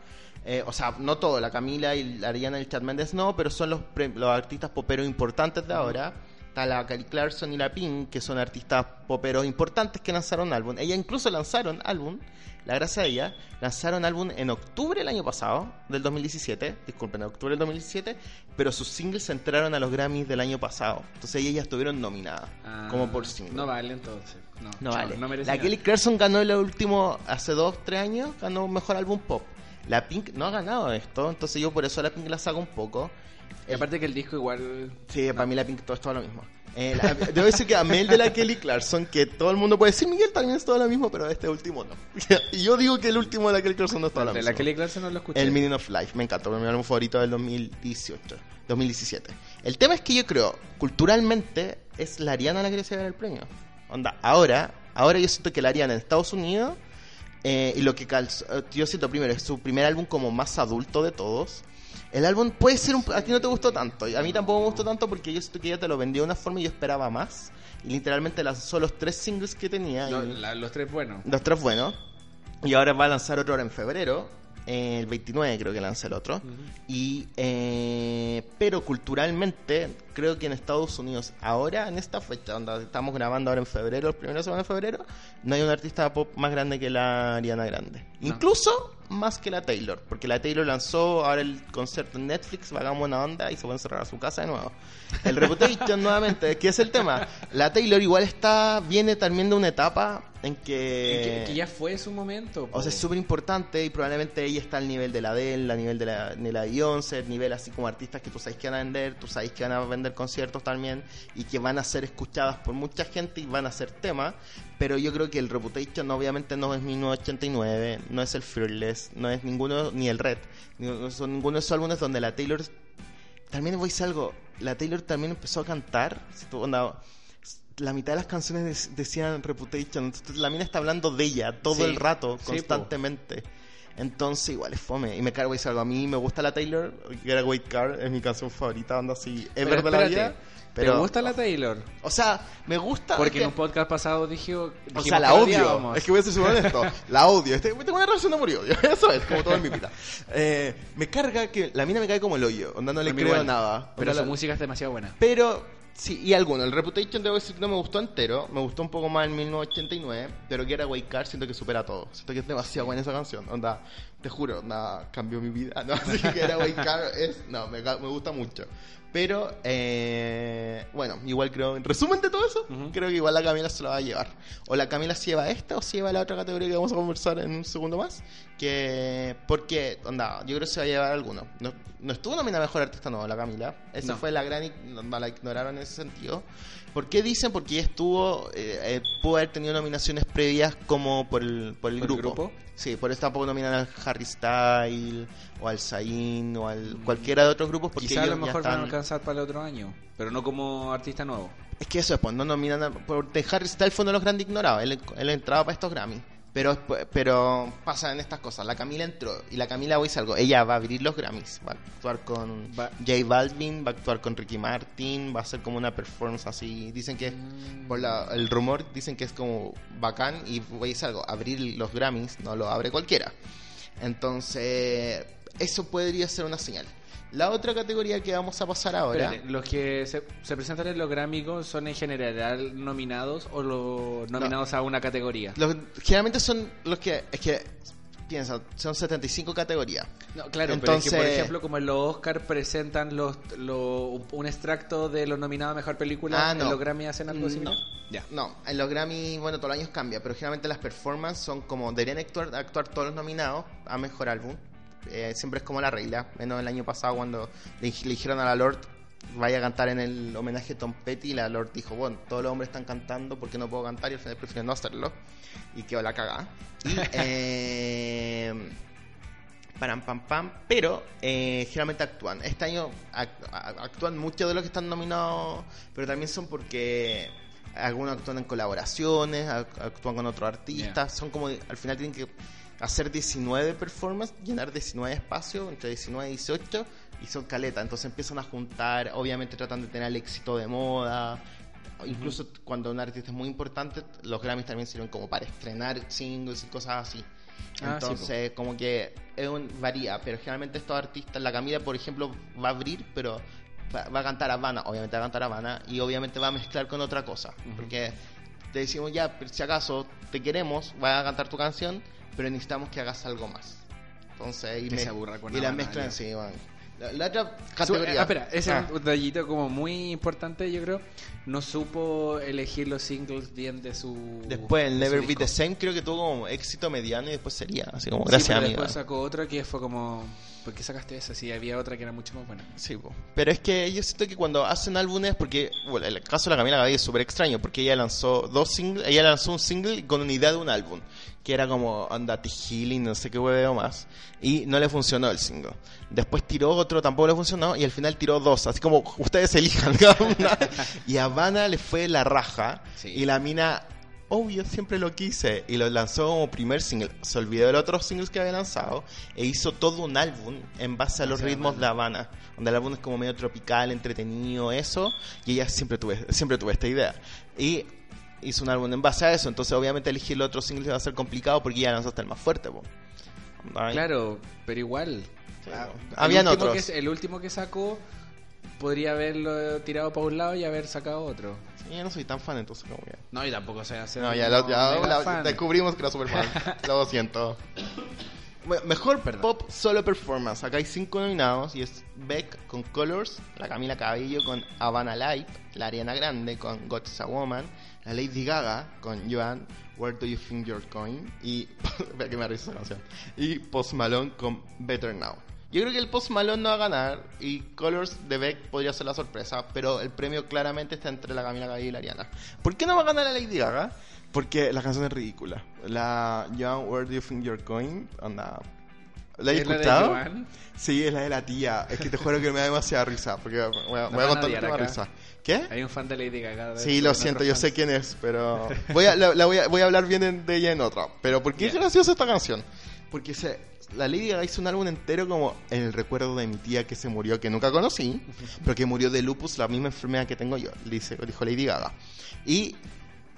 eh, o sea, no todo, la Camila y la Ariana y el Chad Mendes no, pero son los, pre- los artistas poperos importantes de ahora. Está la Kelly Clarkson y la Pink, que son artistas poperos importantes que lanzaron álbum. Ellas incluso lanzaron álbum, la gracia de ella, lanzaron álbum en octubre del año pasado, del 2017, disculpen, en octubre del 2017, pero sus singles entraron a los Grammys del año pasado. Entonces ellas estuvieron nominadas, Ah, como por single. No vale entonces. No, vale. no la. Kelly Clarkson ganó el último, hace dos, tres años, ganó mejor álbum pop. La Pink no ha ganado esto, entonces yo por eso a la Pink la saco un poco. Y aparte que el disco igual... Sí, para mí la Pink todo es todo lo mismo. Eh, la- debo decir que amé el de la Kelly Clarkson, que todo el mundo puede decir, Miguel también es todo lo mismo, pero este último no. y yo digo que el último de la Kelly Clarkson no es todo lo de mismo. la Kelly Clarkson no lo escuché. El Meaning of Life, me encantó, mi álbum favorito del 2018, 2017. El tema es que yo creo, culturalmente, es la Ariana la que se llevar el premio. Onda, ahora, ahora yo siento que la Ariana en Estados Unidos, eh, y lo que calzó, eh, yo siento primero, es su primer álbum como más adulto de todos. El álbum puede ser un... A ti no te gustó tanto, y a mí tampoco me gustó tanto porque yo siento que ella te lo vendió de una forma y yo esperaba más. Y literalmente lanzó los tres singles que tenía. No, y- la- los tres buenos. los tres buenos. Y ahora va a lanzar otro ahora en febrero. El 29 creo que lanza el otro. Y eh, pero culturalmente creo que en Estados Unidos ahora en esta fecha donde estamos grabando ahora en febrero, la primera semana de febrero, no hay un artista pop más grande que la Ariana Grande. No. Incluso más que la Taylor, porque la Taylor lanzó ahora el concierto en Netflix, va a buena onda y se puede encerrar a su casa de nuevo. El Reputation nuevamente, que es el tema. La Taylor igual está viene también de una etapa en que que, que ya fue su momento. po. o sea, es súper importante y probablemente ella está al nivel de la Adele, al nivel de la, de la Beyoncé, al nivel así como artistas que tú sabes que van a vender, tú sabes que van a vender conciertos también y que van a ser escuchadas por mucha gente y van a ser temas. Pero yo creo que el Reputation obviamente no es 1989, no es el Fearless, no es ninguno, ni el Red, no son ninguno de esos álbumes donde la Taylor... También voy a decir algo, la Taylor también empezó a cantar, si tú, onda, la mitad de las canciones dec- decían Reputation, entonces la mina está hablando de ella todo Sí. el rato, Sí, constantemente. Entonces igual es fome. Y me cargo y algo. A mí me gusta la Taylor, Get a White Car, es mi canción favorita, anda así, ever de la vida. Pero, ¿Te gusta la Taylor? O sea, me gusta... Porque es que- en un podcast pasado dije, o sea, la odio. Es que voy a ser súper honesto. La odio. Este, tengo una relación de murió. Eso es, como todo en mi vida. Eh, me carga que la mina me cae como el hoyo. Onda no le creo nada. Pero Onda su la- música es demasiado buena. Pero, sí, y alguno. El Reputation debo decir que no me gustó entero. Me gustó un poco más en 1989. Pero que era Way Car siento que supera todo. Siento que es demasiado buena esa canción. Onda, te juro, onda, cambió mi vida. No, así que era Way Car es. No, me, me gusta mucho. Pero, eh, bueno, igual creo, en resumen de todo eso, creo que igual la Camila se lo va a llevar. O la Camila se lleva esta o se lleva la otra categoría que vamos a conversar en un segundo más. Que, porque, onda, yo creo que se va a llevar alguno. No, no estuvo nominada Mejor Artista, no, la Camila. Esa No. fue la gran, la ignoraron en ese sentido. ¿Por qué dicen? Porque ella estuvo, eh, eh, pudo haber tenido nominaciones previas como por el, por el ¿Por el grupo. grupo? Sí, por eso tampoco nominan al Harry Styles o al Zayn o al Mm. cualquiera de otros grupos porque Quizá a lo ya mejor van a alcanzar para el otro año, pero no como artista nuevo. Es que eso es, pues no nominan a... Porque Harry Styles fue uno de los grandes ignorados. Él, él entraba para estos Grammy. Pero, pero pasan estas cosas. La Camila entró. Y la Camila, voy a decir algo. Ella va a abrir los Grammys. Va a actuar con Va- J Balvin. Va a actuar con Ricky Martin. Va a ser como una performance así. Dicen que, Mm. por la- el rumor, dicen que es como bacán. Y voy a decir algo. Abrir los Grammys no lo abre cualquiera. Entonces, eso podría ser una señal. La otra categoría que vamos a pasar ahora. Espérate, los que se, se presentan en los Grammys son en general nominados o los nominados a una categoría. Los- generalmente son los que. Es que. Piensa, son 75 categorías. No, claro, Entonces- pero es que, por ejemplo, como en los Oscar presentan los, lo- un extracto de los nominados a Mejor Película, Ah, no. ¿en los Grammy hacen algo similar? no. Ya. No, en los Grammy, bueno, todos los años cambia, pero generalmente las performances son como. Deberían actuar, actuar todos los nominados a mejor álbum. Eh, siempre es como la regla, menos el año pasado cuando le, le dijeron a la Lord vaya a cantar en el homenaje a Tom Petty y la Lord dijo, bueno, todos los hombres están cantando, ¿por qué no puedo cantar? Y al final prefiero no hacerlo. Y quedó la cagada. Y, eh, Pam, pam, pam. Pero eh, generalmente actúan. Este año actúan muchos de los que están nominados, pero también son porque algunos actúan en colaboraciones, ac- actúan con otros artistas. Son como, al final tienen que hacer 19 performances, llenar 19 espacios, entre 19 y 18, y son caletas. Entonces empiezan a juntar, obviamente tratan de tener el éxito de moda. Incluso cuando un artista es muy importante, los Grammys también sirven como para estrenar singles y cosas así. Ah, sí, Entonces, como que es un, varía, pero generalmente estos artistas, la Camila, por ejemplo, va a abrir, pero va, va a cantar Habana, obviamente va a cantar Habana, y obviamente va a mezclar con otra cosa, porque te decimos ya, si acaso te queremos, vas a cantar tu canción, pero necesitamos que hagas algo más. Entonces, y, Que me- se aburra con y la sí, bueno. La, la otra categoría. ah, espera, ese Ah. es un detallito como muy importante, yo creo. No supo elegir los singles bien de su. Después, el de Never Be disco. the Same, creo que tuvo como éxito mediano y después sería, así como, Sí, gracias, pero amiga. Después sacó otra que fue como. ¿Por qué sacaste esa? Si había otra que era mucho más buena. Sí, po. pero es que yo siento que cuando hacen álbumes, porque bueno, el caso de la Camila Gaby es súper extraño, porque ella lanzó dos singles, ella lanzó un single con una idea de un álbum, que era como Onda Healing, no sé qué hueveo más, y no le funcionó el single. Después tiró otro, tampoco le funcionó, y al final tiró dos, así como ustedes elijan cada una. y a Habana le fue la raja, Sí. y la mina obvio, siempre lo quise. Y lo lanzó como primer single. Se olvidó de los otros singles que había lanzado. E hizo todo un álbum en base a los ritmos Habana. de Habana. Donde el álbum es como medio tropical, entretenido, eso. Y ella siempre tuve, siempre tuve esta idea. Y hizo un álbum en base a eso. Entonces, obviamente, elegir los otros singles va a ser complicado porque ella lanzó hasta el más fuerte. po. Claro, pero igual. Sí, Ah, el Habían otros. que- el último que sacó podría haberlo tirado para un lado y haber sacado otro. Sí, yo no soy tan fan, entonces, como que. No, y tampoco se hace. No, ya, lo- ya la- descubrimos que era super fan. lo siento. Mejor Perdón. pop solo performance. Acá hay cinco nominados y es Beck con Colors, la Camila Cabello con Havana Live, la Ariana Grande con God's a Woman, la Lady Gaga con Joan, Where Do You Think You're Going y que me esa canción. Y Post Malone con Better Now. Yo creo que el Post Malone no va a ganar y Colors de Beck podría ser la sorpresa, pero el premio claramente está entre la Camila Cabello y la Ariana. ¿Por qué no va a ganar la Lady Gaga? Porque la canción es ridícula. La Joan, Where Do You Think You're Going? Anda. ¿La has ¿Es la de escuchado? Sí, es la de la tía. Es que te juro que me da demasiada risa. Porque voy a, voy a van a contar me acá. risa. ¿Qué? Hay un fan de Lady Gaga. de Sí, lo de siento, yo sé fans. quién es, pero voy a, la, la voy, a, voy a hablar bien en- de ella en otra. Pero ¿por qué es Ya. graciosa esta canción? Porque se, la Lady Gaga hizo un álbum entero como en el recuerdo de mi tía que se murió, que nunca conocí, pero que murió de lupus, la misma enfermedad que tengo yo, dice, dijo Lady Gaga. Y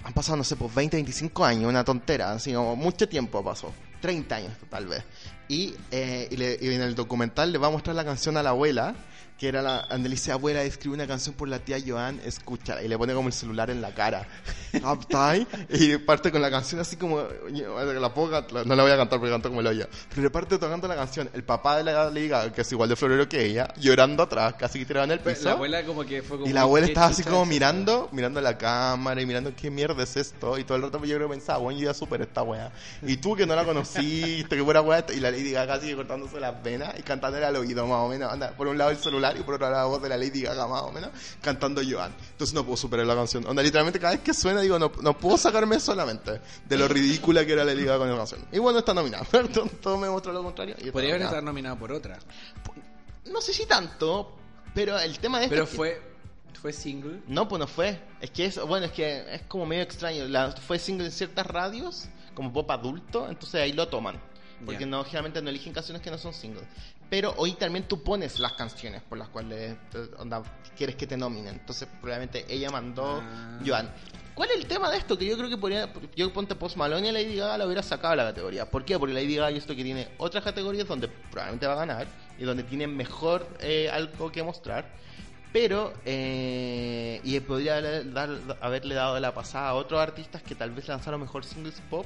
han pasado, no sé, pues 20, 25 años, una tontera, como mucho tiempo pasó, 30 años tal vez. Y, eh, y, le- y en el documental le va a mostrar la canción a la abuela, que era la, dice, abuela, escribe una canción por la tía Joan, escúchala. Y le pone como el celular en la cara. Uptime, y parte con la canción así como, la puedo cantar- no la voy a cantar porque canto como el hoyo. Pero le parte tocando la canción, el papá de la liga, que es igual de florero que ella, llorando atrás, casi que tiraba en el Pero piso. La abuela como que fue como... Y la abuela ¿qué estaba así como mirando, mirando la cámara y mirando qué mierda es esto. Y todo el rato yo creo que pensaba, bueno, yo ya super esta wea. Y tú que no la conociste, que fuera wea. Y la Lady Gaga sigue cortándose las venas y cantándole al oído más o menos. Anda, por un lado el celular y por otro lado la voz de la Lady Gaga más o menos, cantando Joan. Entonces no puedo superar la canción. Onda, literalmente cada vez que suena digo, no, no puedo sacarme solamente de lo ridícula que era la Lady Gaga con la canción. Y bueno, está nominada. Todo, me muestra lo contrario. Podría haber estado nominado por otra. No sé si tanto, pero el tema de esto Pero es que- fue... Fue single. no, pues no fue. Es que es, bueno, es que es como medio extraño. La, fue single en ciertas radios, como pop adulto, entonces ahí lo toman. Porque no, generalmente no eligen canciones que no son singles. Pero hoy también tú pones las canciones por las cuales eh, onda, quieres que te nominen. Entonces, probablemente ella mandó Ah. Joan. ¿Cuál es el tema de esto? Que yo creo que podría. Yo ponte Post Malone y a Lady Gaga la hubiera sacado de la categoría. ¿Por qué? Porque Lady Gaga yo esto que tiene otras categorías donde probablemente va a ganar y donde tiene mejor eh, algo que mostrar. Pero, eh, y podría haberle, dar- haberle dado la pasada a otros artistas que tal vez lanzaron mejor singles pop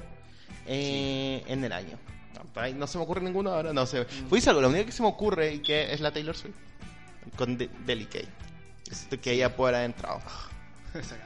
eh, en el año. No, se me ocurre ninguno ahora, no sé. Fue algo, lo único que se me ocurre y que es la Taylor Swift con De- Delicate. Siento que ella puede haber entrado.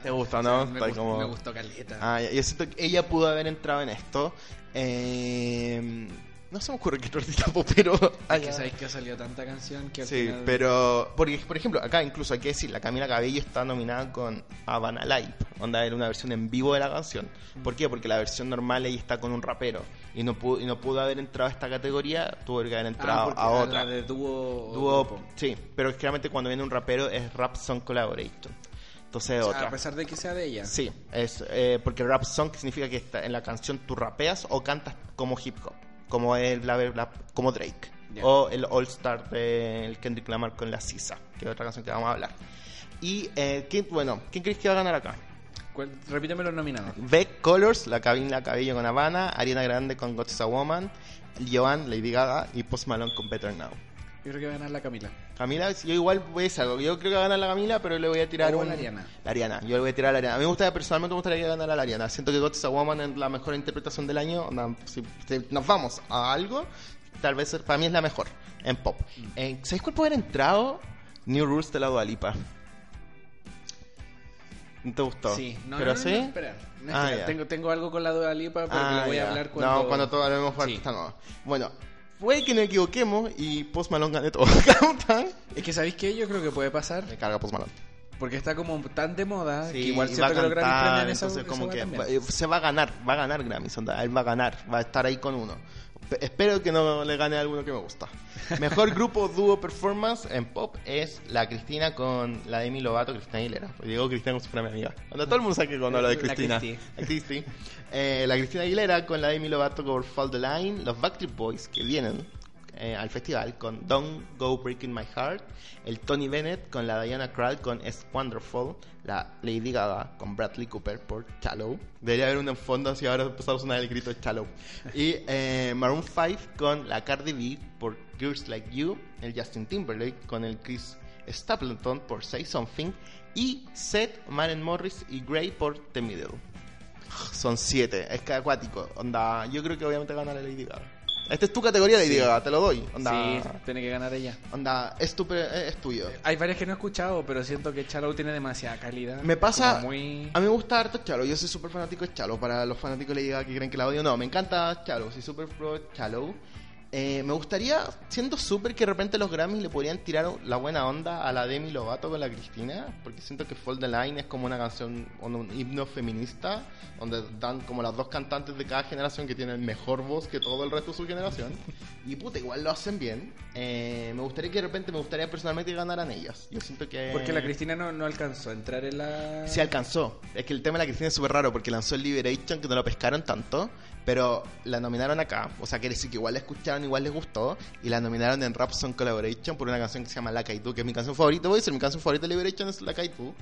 ¿Te gusta, no? me, gustó, como- me gustó Caleta. Ah, yo siento que ella pudo haber entrado en esto. Eh, No se me ocurre que otro artista popero Es que sabéis que ha salido tanta canción que al Sí, final- pero porque, por ejemplo, acá incluso hay que decir, la Camila Cabello está nominada con Havana Live, onda era una versión en vivo de la canción. ¿Por qué? Porque la versión normal ella está con un rapero y no pudo, y no pudo haber entrado a esta categoría, tuvo que haber Ah, entrado porque a otra. La de dúo. Dúo, sí, pero generalmente cuando viene un rapero es rap song collaboration. Entonces es O sea, otra. a pesar de que sea de ella. Sí, es eh, porque rap song significa que está en la canción tú rapeas o cantas como hip hop, como el la, la- como Drake Ya. o el All Star del Kendrick Lamar con la Sisa, que es otra canción que vamos a hablar. Y eh, ¿quién- bueno, ¿quién crees que va a ganar acá? ¿Cuál- Repíteme los nominados. Beck Colors, la Cabina Cabello con Havana, Ariana Grande con Got a Woman, Joan, Lady Gaga y Post Malone con Better Now. Yo creo que va a ganar la Camila. Camila, yo igual voy a decir algo. Yo creo que va a ganar la Camila, pero le voy a tirar un... la Ariana. La Ariana. Yo le voy a tirar a la Ariana. A mí me gusta, personalmente me gustaría que ganara la Ariana. Siento que God is a Woman es la mejor interpretación del año. Si nos vamos a algo, tal vez para mí es la mejor en pop. Mm. Eh, ¿Sabéis cuál puede haber entrado? New Rules de la Dualipa. ¿No te gustó? Sí, no, ¿Pero no, no, sí? no, espera. Ah, espera, tengo, tengo algo con la Dua Lipa, pero que Ah, lo voy ya. a hablar cuando... No, cuando todo hablemos de Sí. artista nuevo. Bueno, puede que nos equivoquemos y Post Malone gane todo. Es que ¿sabéis qué? Yo creo que puede pasar, Me carga Post Malone. porque está como tan de moda que Sí, igual y siento va que a los Grammys esa- entonces esa como weá que eh, se va a ganar, va a ganar Grammys, onda, él va a ganar, va a estar ahí con uno. Pe- espero que no le gane a alguno que me gusta. Mejor grupo dúo performance en pop es la Cristina con la Demi Lovato, Cristina Aguilera. Digo Cristina como si fuera mi amiga. Onda, todo el mundo sabe que cuando habla de La Cristina. Cristi. La Cristi. Eh, la Cristina Aguilera con la Demi Lovato con Fall the Line. Los Backstreet Boys que vienen eh, al festival con Don't Go Breaking My Heart. El Tony Bennett con la Diana Krall con It's Wonderful. La Lady Gaga con Bradley Cooper por Shallow. Debería haber uno en fondo así ahora empezamos a sonar el grito Shallow. Y eh, Maroon 5 con la Cardi B por Girls Like You. El Justin Timberlake con el Chris Stapleton por Say Something. Y Seth, Maren Morris y Grey por The Middle. Son siete, es que acuático. Onda, yo creo que obviamente gana la Lady Gaga. Esta es tu categoría Lady Gaga, te lo doy. Onda, Sí, tiene que ganar ella. onda es, tu es tuyo. Hay varias que no he escuchado, pero siento que Chalo tiene demasiada calidad. Me pasa. Muy... A mí me gusta harto Chalo. Yo soy súper fanático de Chalo. Para los fanáticos de Lady Gaga que creen que la odio, no. Me encanta Chalo. Soy súper pro Chalo. Eh, me gustaría, siendo súper, que de repente los Grammys le podrían tirar la buena onda a la Demi Lovato con la Cristina. Porque siento que Fall the Line es como una canción, un, un himno feminista. Donde dan como las dos cantantes de cada generación que tienen mejor voz que todo el resto de su generación. Y puta, igual lo hacen bien. Eh, me gustaría que de repente, me gustaría personalmente que ganaran ellas. Yo siento que. Porque la Cristina no, no alcanzó a entrar en la... Sí alcanzó. Es que el tema de la Cristina es súper raro porque lanzó el Liberation que no lo pescaron tanto, pero la nominaron acá. O sea, quiere decir que igual la escucharon, igual les gustó. Y la nominaron en Rap Song Collaboration por una canción que se llama La Kaitu, que es mi canción favorita. Voy a decir, mi canción favorita de Liberation es La Kaitu.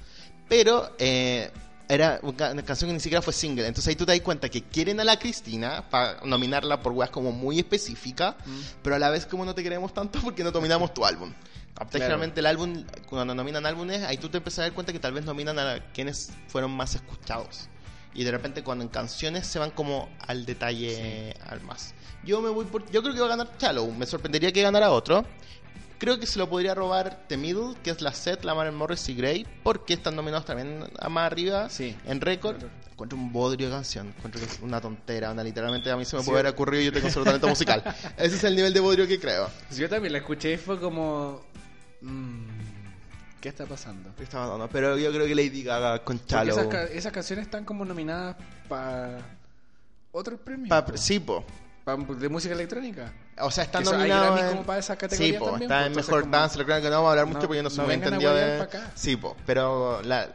Pero eh, era una canción que ni siquiera fue single. Entonces ahí tú te das cuenta que quieren a la Cristina para nominarla por weas como muy específicas, pero a la vez como no te queremos tanto porque no nominamos tu álbum. Claro. Generalmente el álbum, cuando nominan álbumes, ahí tú te empiezas a dar cuenta que tal vez nominan a quienes fueron más escuchados. Y de repente cuando en canciones se van como al detalle al más. Yo me voy por, yo creo que va a ganar Shallow, me sorprendería que ganara otro. Creo que se lo podría robar The Middle, que es la Seth, la Maren Morris y Grey, porque están nominados también a más arriba Sí. en récord. Encuentro un bodrio de canción, encuentro que es una tontera, una literalmente a mí se me Sí. puede haber ocurrido y yo tengo solo talento musical. Ese es el nivel de bodrio que creo. Yo también la escuché y fue como... mm, ¿Qué está pasando? Estaba- no, no, pero yo creo que Lady Gaga con Chalo. esas, ca- esas canciones están como nominadas para otros premios. Pa- po. sí, po. Pa- de música electrónica. O sea, está nominado Grammys en... como para esa categoría Sí, po, también, está po, en Mejor como- Dance, creo que no vamos a hablar No- mucho porque yo no no soy muy entendido de... acá. Sí, po, pero la-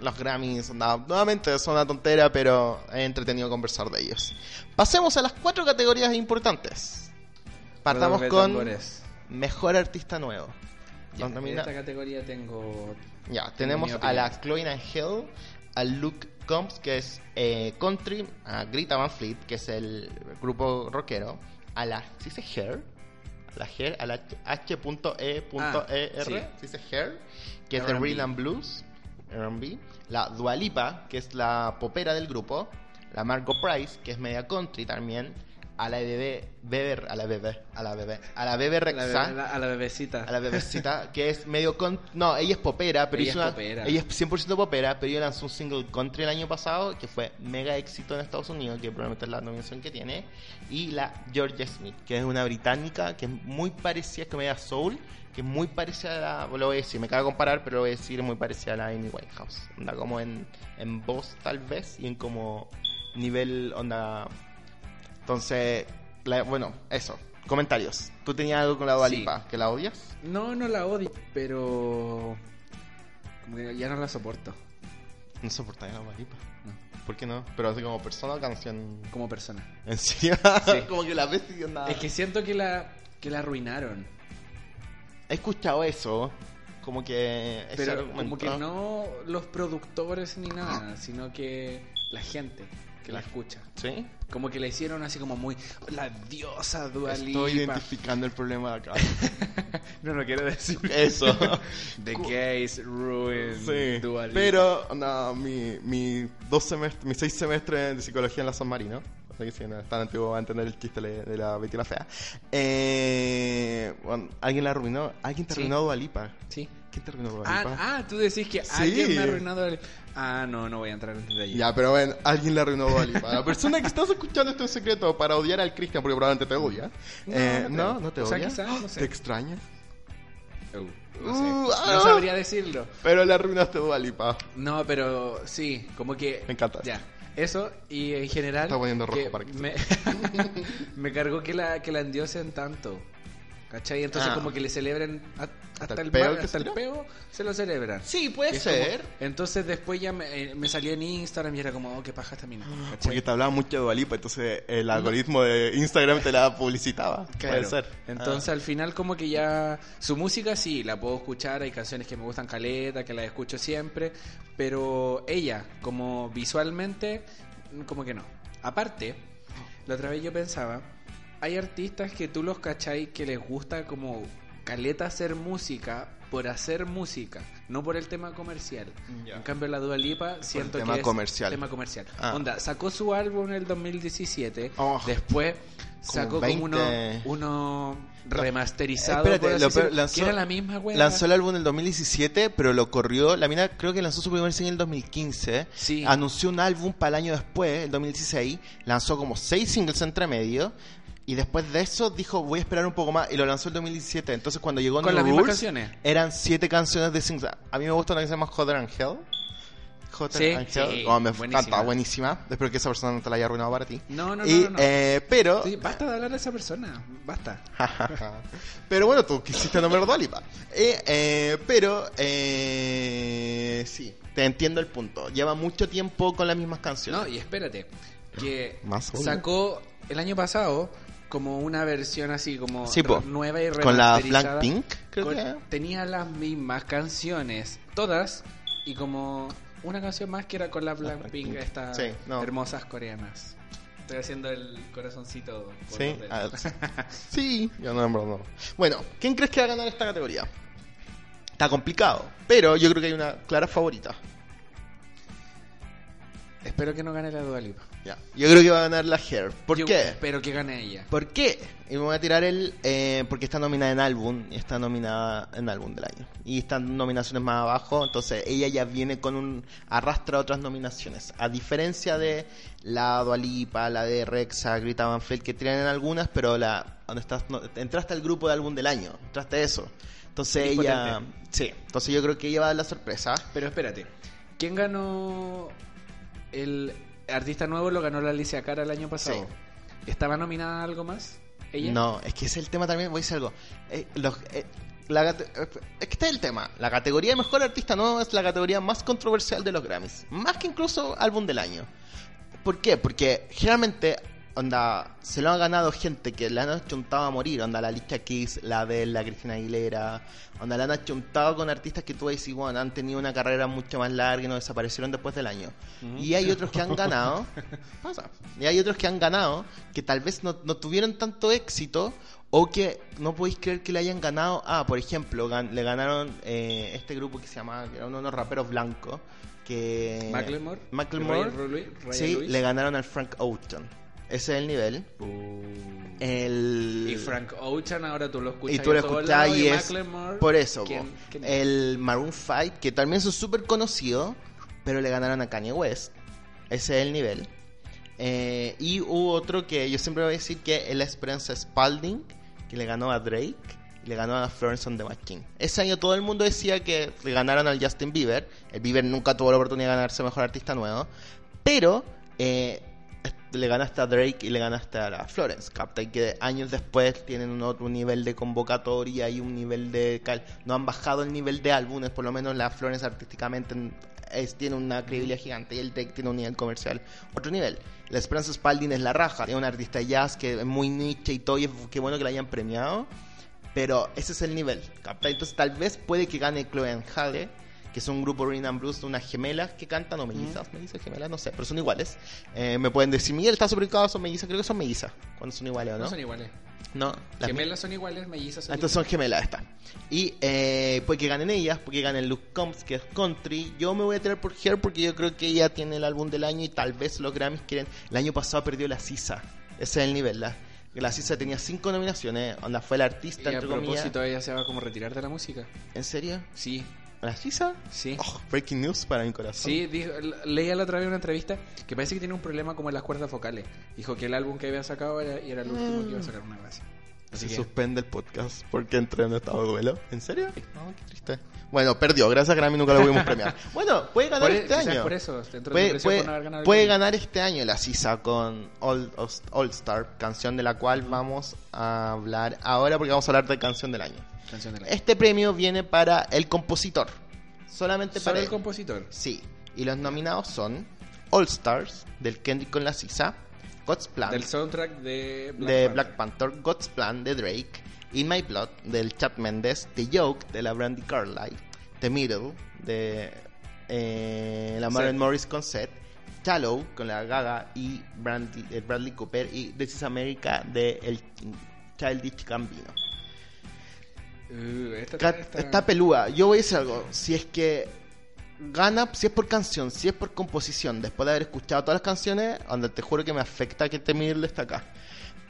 los Grammys, nada, nuevamente son una tontera, pero es entretenido conversar de ellos. Pasemos a las cuatro categorías importantes. Partamos con tambores. Mejor Artista Nuevo. En esta categoría tengo... Ya, tenemos a la. Chloe Angel, a Luke Combs, que es eh, country, a Greta Van Fleet, que es el grupo rockero, a la, ¿sí dice Hair? A la Hair, a la H.E.E.R, Ah, sí. ¿sí dice Hair? Que es de. Real and Blues, R&B, la Dualipa, que es la popera del grupo, la Margot Price, que es media country también, a la bebé, bebé, a la bebé, a la bebé, a la bebé A la, Rexa, a la bebecita. a la bebecita, que es medio con... No, ella es popera, pero Ella hizo es una- popera. ella es 100% popera, pero ella lanzó un single country el año pasado que fue mega éxito en Estados Unidos, que probablemente es la nominación que tiene, y la Georgia Smith, que es una británica que es muy parecida, que media soul, que es muy parecida a la, lo voy a decir, me cago comparar, pero lo voy a decir muy parecida a la Amy Winehouse, onda como en, en voz tal vez, y en como nivel onda... Entonces, la- bueno, eso. Comentarios. ¿Tú tenías algo con la Dua Sí. Lipa? ¿Que la odias? No, no la odio, pero. Como que ya no la soporto. No soportaría la Dua Lipa. No, ¿Por qué no? Pero así como persona o canción. como persona. ¿En serio? Sí. como que la ves y onda. Es que siento que la, que la arruinaron. He escuchado eso. Como que. Pero como que no los productores ni nada, sino que la gente que la escucha. ¿Sí? Como que la hicieron así como muy la diosa Dua Estoy identificando el problema de acá. No, no quiero decir eso. The gays ruin Sí, Dua Lipa. pero no, mi, mi dos semestres, mis seis semestres de psicología en la San Marino, así que si no es tan antiguo va a entender el chiste de la Betty la Fea. Eh, bueno, ¿Alguien la arruinó? ¿Alguien te Sí. arruinó Dua Lipa? Sí. ¿Quién te arruinó Dua Ah, ah, tú decís que Sí. alguien me ha arruinado Dua Lipa. Ah, no, no voy a entrar en detalle. Ya, pero bueno, alguien le arruinó Dua Lipa. La persona que estás escuchando esto en secreto para odiar al Cristian, porque probablemente te odia. No, Eh, no te- no, no te o sea, odia. quizás, no sé. ¿Te extraña? Uh, no sé. Uh, ah. No sabría decirlo. Pero le arruinaste Dua Lipa. No, pero sí, como que. Me encanta. Ya. Eso, y en general. Está poniendo rojo que para que me, me cargó que la, que la endiosen tanto. ¿Cachai? Entonces, Ah. como que le celebren a- hasta, el el, peo que hasta el peo, se lo celebran. Sí, puede como- ser. entonces, después ya me, eh, me salió en Instagram y era como, oh, qué paja esta mina. ¿cachai? Porque te hablaba mucho de Dua Lipa, entonces el algoritmo de Instagram te la publicitaba. Claro. Puede ser. Entonces Ah. al final como que ya su música sí, la puedo escuchar, hay canciones que me gustan caleta, que la escucho siempre, pero ella como visualmente como que no. Aparte, la otra vez yo pensaba, hay artistas que tú los cachai que les gusta como caleta hacer música por hacer música, no por el tema comercial. Ya. En cambio la Dua Lipa siento tema que es comercial. tema comercial. Ah. Onda, sacó su álbum en el 2017, Oh. después Como sacó 20. como uno, uno remasterizado, Espérate, por así lo decirlo, lanzó- que era la misma wea. Lanzó el álbum en el 2017, pero lo corrió. La mina creo que lanzó su primer single en el 2015. Sí. Anunció un álbum para el año después, el 2016. Lanzó como seis singles entre medio. Y después de eso dijo, voy a esperar un poco más. Y lo lanzó el 2017. Entonces cuando llegó Con las mismas canciones. eran siete canciones de singles. A mí me gusta una que se llama Hotter and Hell. Hotter Sí, and sí, Hell. Oh, me buenísima. encanta, buenísima. Espero que esa persona no te la haya arruinado para ti. No, no, no, Y, no, no. eh, pero... Sí, basta de hablar de esa persona, basta. pero bueno, tú quisiste nombrar Dua Lipa. Eh, eh, pero, eh, sí, te entiendo el punto. Lleva mucho tiempo con las mismas canciones. No, y espérate, que Más sacó el año pasado como una versión así como Sí, nueva y Con la. Blackpink, creo Con- que. Tenía las mismas canciones, todas, y como una canción más que era con la Blackpink, Blackpink. estas Sí, no. hermosas coreanas. Estoy haciendo el corazoncito. por Sí, ah, sí, yo no, en verdad no. Bueno, ¿quién crees que va a ganar esta categoría? Está complicado, pero yo creo que hay una clara favorita. Espero que no gane la Dua Lipa. Ya. Yo creo que va a ganar la Hair. ¿Por Yo qué? Espero que gane ella. ¿Por qué? Y me voy a tirar el. eh, porque está nominada en álbum. Y está nominada en álbum del año. Y están nominaciones más abajo. Entonces ella ya viene con un. Arrastra otras nominaciones. A diferencia de la Dualipa, la de Rexa, Grita Van Fleet, que tienen algunas, pero la. Donde estás, no, entraste al grupo de álbum del año. Entraste a eso. Entonces Es ella. potente. Sí. Entonces yo creo que ella va a dar la sorpresa. Pero espérate, ¿quién ganó el artista nuevo? Lo ganó la Alicia Cara el año pasado. ¿Estaba nominada a algo más? ¿Ella? No, es que es el tema también, voy a decir algo. Eh, los- eh, la es que está el tema. La categoría de mejor artista nuevo es la categoría más controversial de los Grammys. Más que incluso álbum del año. ¿Por qué? Porque generalmente, onda, se lo han ganado gente que le han achuntado a morir. Onda, la Alicia Keys, la Adele, la Cristina Aguilera. Onda, la han achuntado con artistas que tú decís, bueno, han tenido una carrera mucho más larga y no desaparecieron después del año. Y hay otros que han ganado. pasa. Y hay otros que han ganado que tal vez no, no tuvieron tanto éxito. O que no podéis creer que le hayan ganado. Ah, por ejemplo, gan- le ganaron eh, este grupo que se llama. Que era uno de unos raperos blancos. Que. Macklemore. Macklemore. Sí, le ganaron al Frank Ocean. Ese es el nivel. El... Y Frank Ocean, ahora tú lo escuchas. Y tú lo lados, y es por eso. ¿quién- es? El Maroon 5, que también son súper conocidos, pero le ganaron a Kanye West. Ese es el nivel. Eh, y hubo otro que yo siempre voy a decir que es la Esperanza Spalding, que le ganó a Drake y le ganó a Florence on the Machine. Ese año todo el mundo decía que le ganaron al Justin Bieber. El Bieber nunca tuvo la oportunidad de ganarse mejor artista nuevo. Pero eh, le ganaste a Drake y le ganaste a Florence. Capta y que años después tienen un otro nivel de convocatoria y un nivel de. cal- No han bajado el nivel de álbumes, por lo menos la Florence artísticamente tiene una credibilidad gigante y el Drake tiene un nivel comercial otro nivel. La Esperanza Spalding es la raja, es una artista jazz que es muy niche y todo, y es qué bueno que la hayan premiado. Pero ese es el nivel, ¿capta? Entonces tal vez puede que gane Chloe and Halle, que es un grupo Rhythm and Blues unas gemelas que cantan, o mellizas, mellizas, gemelas, no sé, pero son iguales. Eh, me pueden decir, Miguel, ¿estás ubicado? ¿Son mellizas? Creo que son mellizas, cuando son iguales, ¿o no? No son iguales. No, las Gemelas son iguales, mellizas son Entonces son gemelas estas. Y eh, puede que ganen ellas, porque ganen Luke Combs, que es country. Yo me voy a tirar por Her porque yo creo que ella tiene el álbum del año y tal vez los Grammys quieren. El año pasado perdió la Sisa. Ese es el nivel. La, la Sisa tenía cinco nominaciones. Onda fue la artista, Y a entre comillas. propósito, ella se va como a retirar de la música. ¿En serio? Sí, ¿La Sisa? sí. Oh, breaking news para mi corazón. Sí, dijo, leía la otra vez una entrevista que parece que tiene un problema como en las cuerdas vocales. Dijo que el álbum que había sacado era, era el último que iba a sacar una gracia. Así Se que, suspende el podcast porque entré en estado de duelo. ¿En serio? No, qué triste. Bueno, perdió. Gracias a Grammy nunca lo pudimos premiar. Bueno, puede ganar por, este año. por eso, puede, puede- el puede ganar este año la Sisa con All, All Star, canción de la cual vamos a hablar ahora porque vamos a hablar de canción del año. Canción del año. Este premio viene para el compositor. Solamente Solo para el él. compositor. Sí. Y los nominados son All Stars del Kendrick con la Sisa, God's Plan Del soundtrack de Black de Panther. Black Panther, God's Plan de Drake, In My Blood del Chad Mendes, The Joke de la Brandy Carlile, The Middle de eh, la Maren. Morris con Seth, Shallow con la Gaga y Brandy, eh, Bradley Cooper y This is America de el Childish Gambino. Uh, esta Ca- está, Está pelúa. Yo voy a decir algo. Si es que gana, si es por canción, si es por composición, después de haber escuchado todas las canciones, onda, te juro que me afecta que este Middle está acá.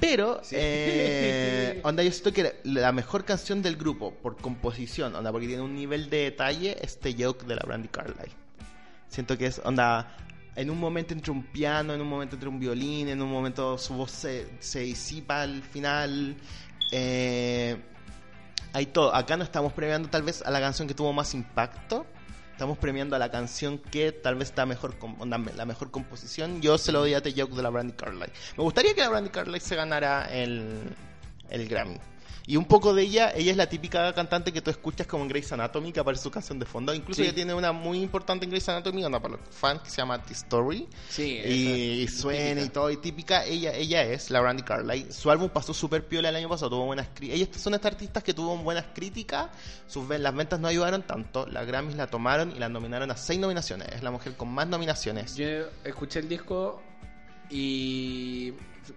Pero, Sí. eh, onda, yo siento que la mejor canción del grupo, por composición, onda, porque tiene un nivel de detalle, es The Joke de la Brandy Carlile. Siento que es, onda, en un momento entre un piano, en un momento entre un violín, en un momento su voz se, se disipa al final. Eh, hay todo. Acá no estamos premiando tal vez a la canción que tuvo más impacto. Estamos premiando a la canción que tal vez está mejor la mejor composición. Yo se lo doy a The Joke de la Brandy Carlile. Me gustaría que la Brandy Carlile se ganara el, el Grammy. Y un poco de ella, ella es la típica cantante que tú escuchas como en Grey's Anatomy, que aparece su canción de fondo. Incluso Sí. ella tiene una muy importante en Grey's Anatomy, onda para los fans, que se llama The Story Sí, y esa- suena y todo y típica ella ella es la Brandy Carlile su álbum pasó súper piola el año pasado tuvo buenas críticas ellas son estas artistas que tuvo buenas críticas sus las ventas no ayudaron tanto las Grammys la tomaron y la nominaron a seis nominaciones es la mujer con más nominaciones Yo escuché el disco y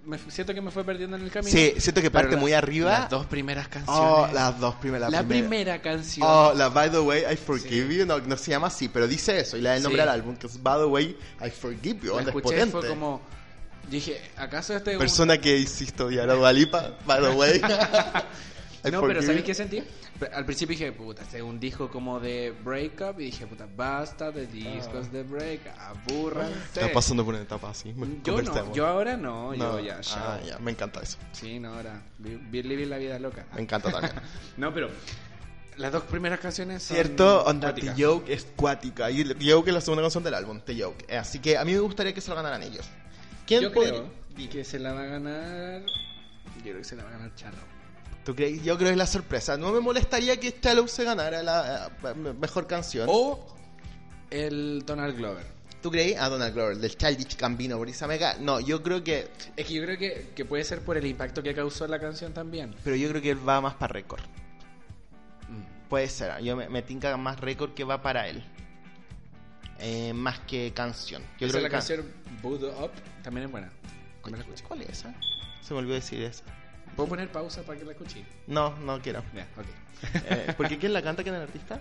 me siento que me fue perdiendo en el camino. sí siento que parte la- muy arriba Las dos primeras canciones. oh las dos primeras la primera. primera canción. Oh, la By the Way I Forgive You, no, no se llama así, pero dice eso y le da el nombre Sí. al álbum, que es By the Way I Forgive You, la es escuché potente. fue como. Dije, ¿acaso este es un- Persona que hiciste odiar a Dualipa, By the Way. No, pero forgive ¿sabes you. qué sentí? Al principio dije, puta, este es un disco como de breakup. Y dije, puta, basta de discos de breakup. Abúrranse. Está pasando por una etapa así. Yo no, yo ahora no, No, yo ya, chao. ah, ya, me encanta eso. Sí, no, ahora. vi- vi- Vivir la vida loca. Me encanta también. No, pero las dos primeras canciones son Cierto, onda, The. Joke es cuática. Y The Joke es la segunda canción del álbum, The Joke. Eh, Así que a mí me gustaría que se lo ganaran ellos. ¿Quién Yo creo que se la va a ganar. Yo creo que se la va a ganar Charro. ¿Tú crees? Yo creo que es la sorpresa. No me molestaría que Shallow se ganara la eh, mejor canción. O el Donald Glover. ¿Tú crees? A Donald Glover, del Childish Gambino, por esa mega. No, yo creo que. Es que yo creo que, que puede ser por el impacto que causó la canción también. Pero yo creo que él va más para récord. Mm. Puede ser, yo me, me tinca más récord que va para él. Eh, más que canción. Yo Esa creo la que canción Voodoo Up también es buena. ¿Cuál es esa? Se me olvidó decir esa. ¿Puedo poner pausa para que la escuche? No, no quiero. Ya, ok. Eh, porque ¿quién la canta? ¿Quién es el artista?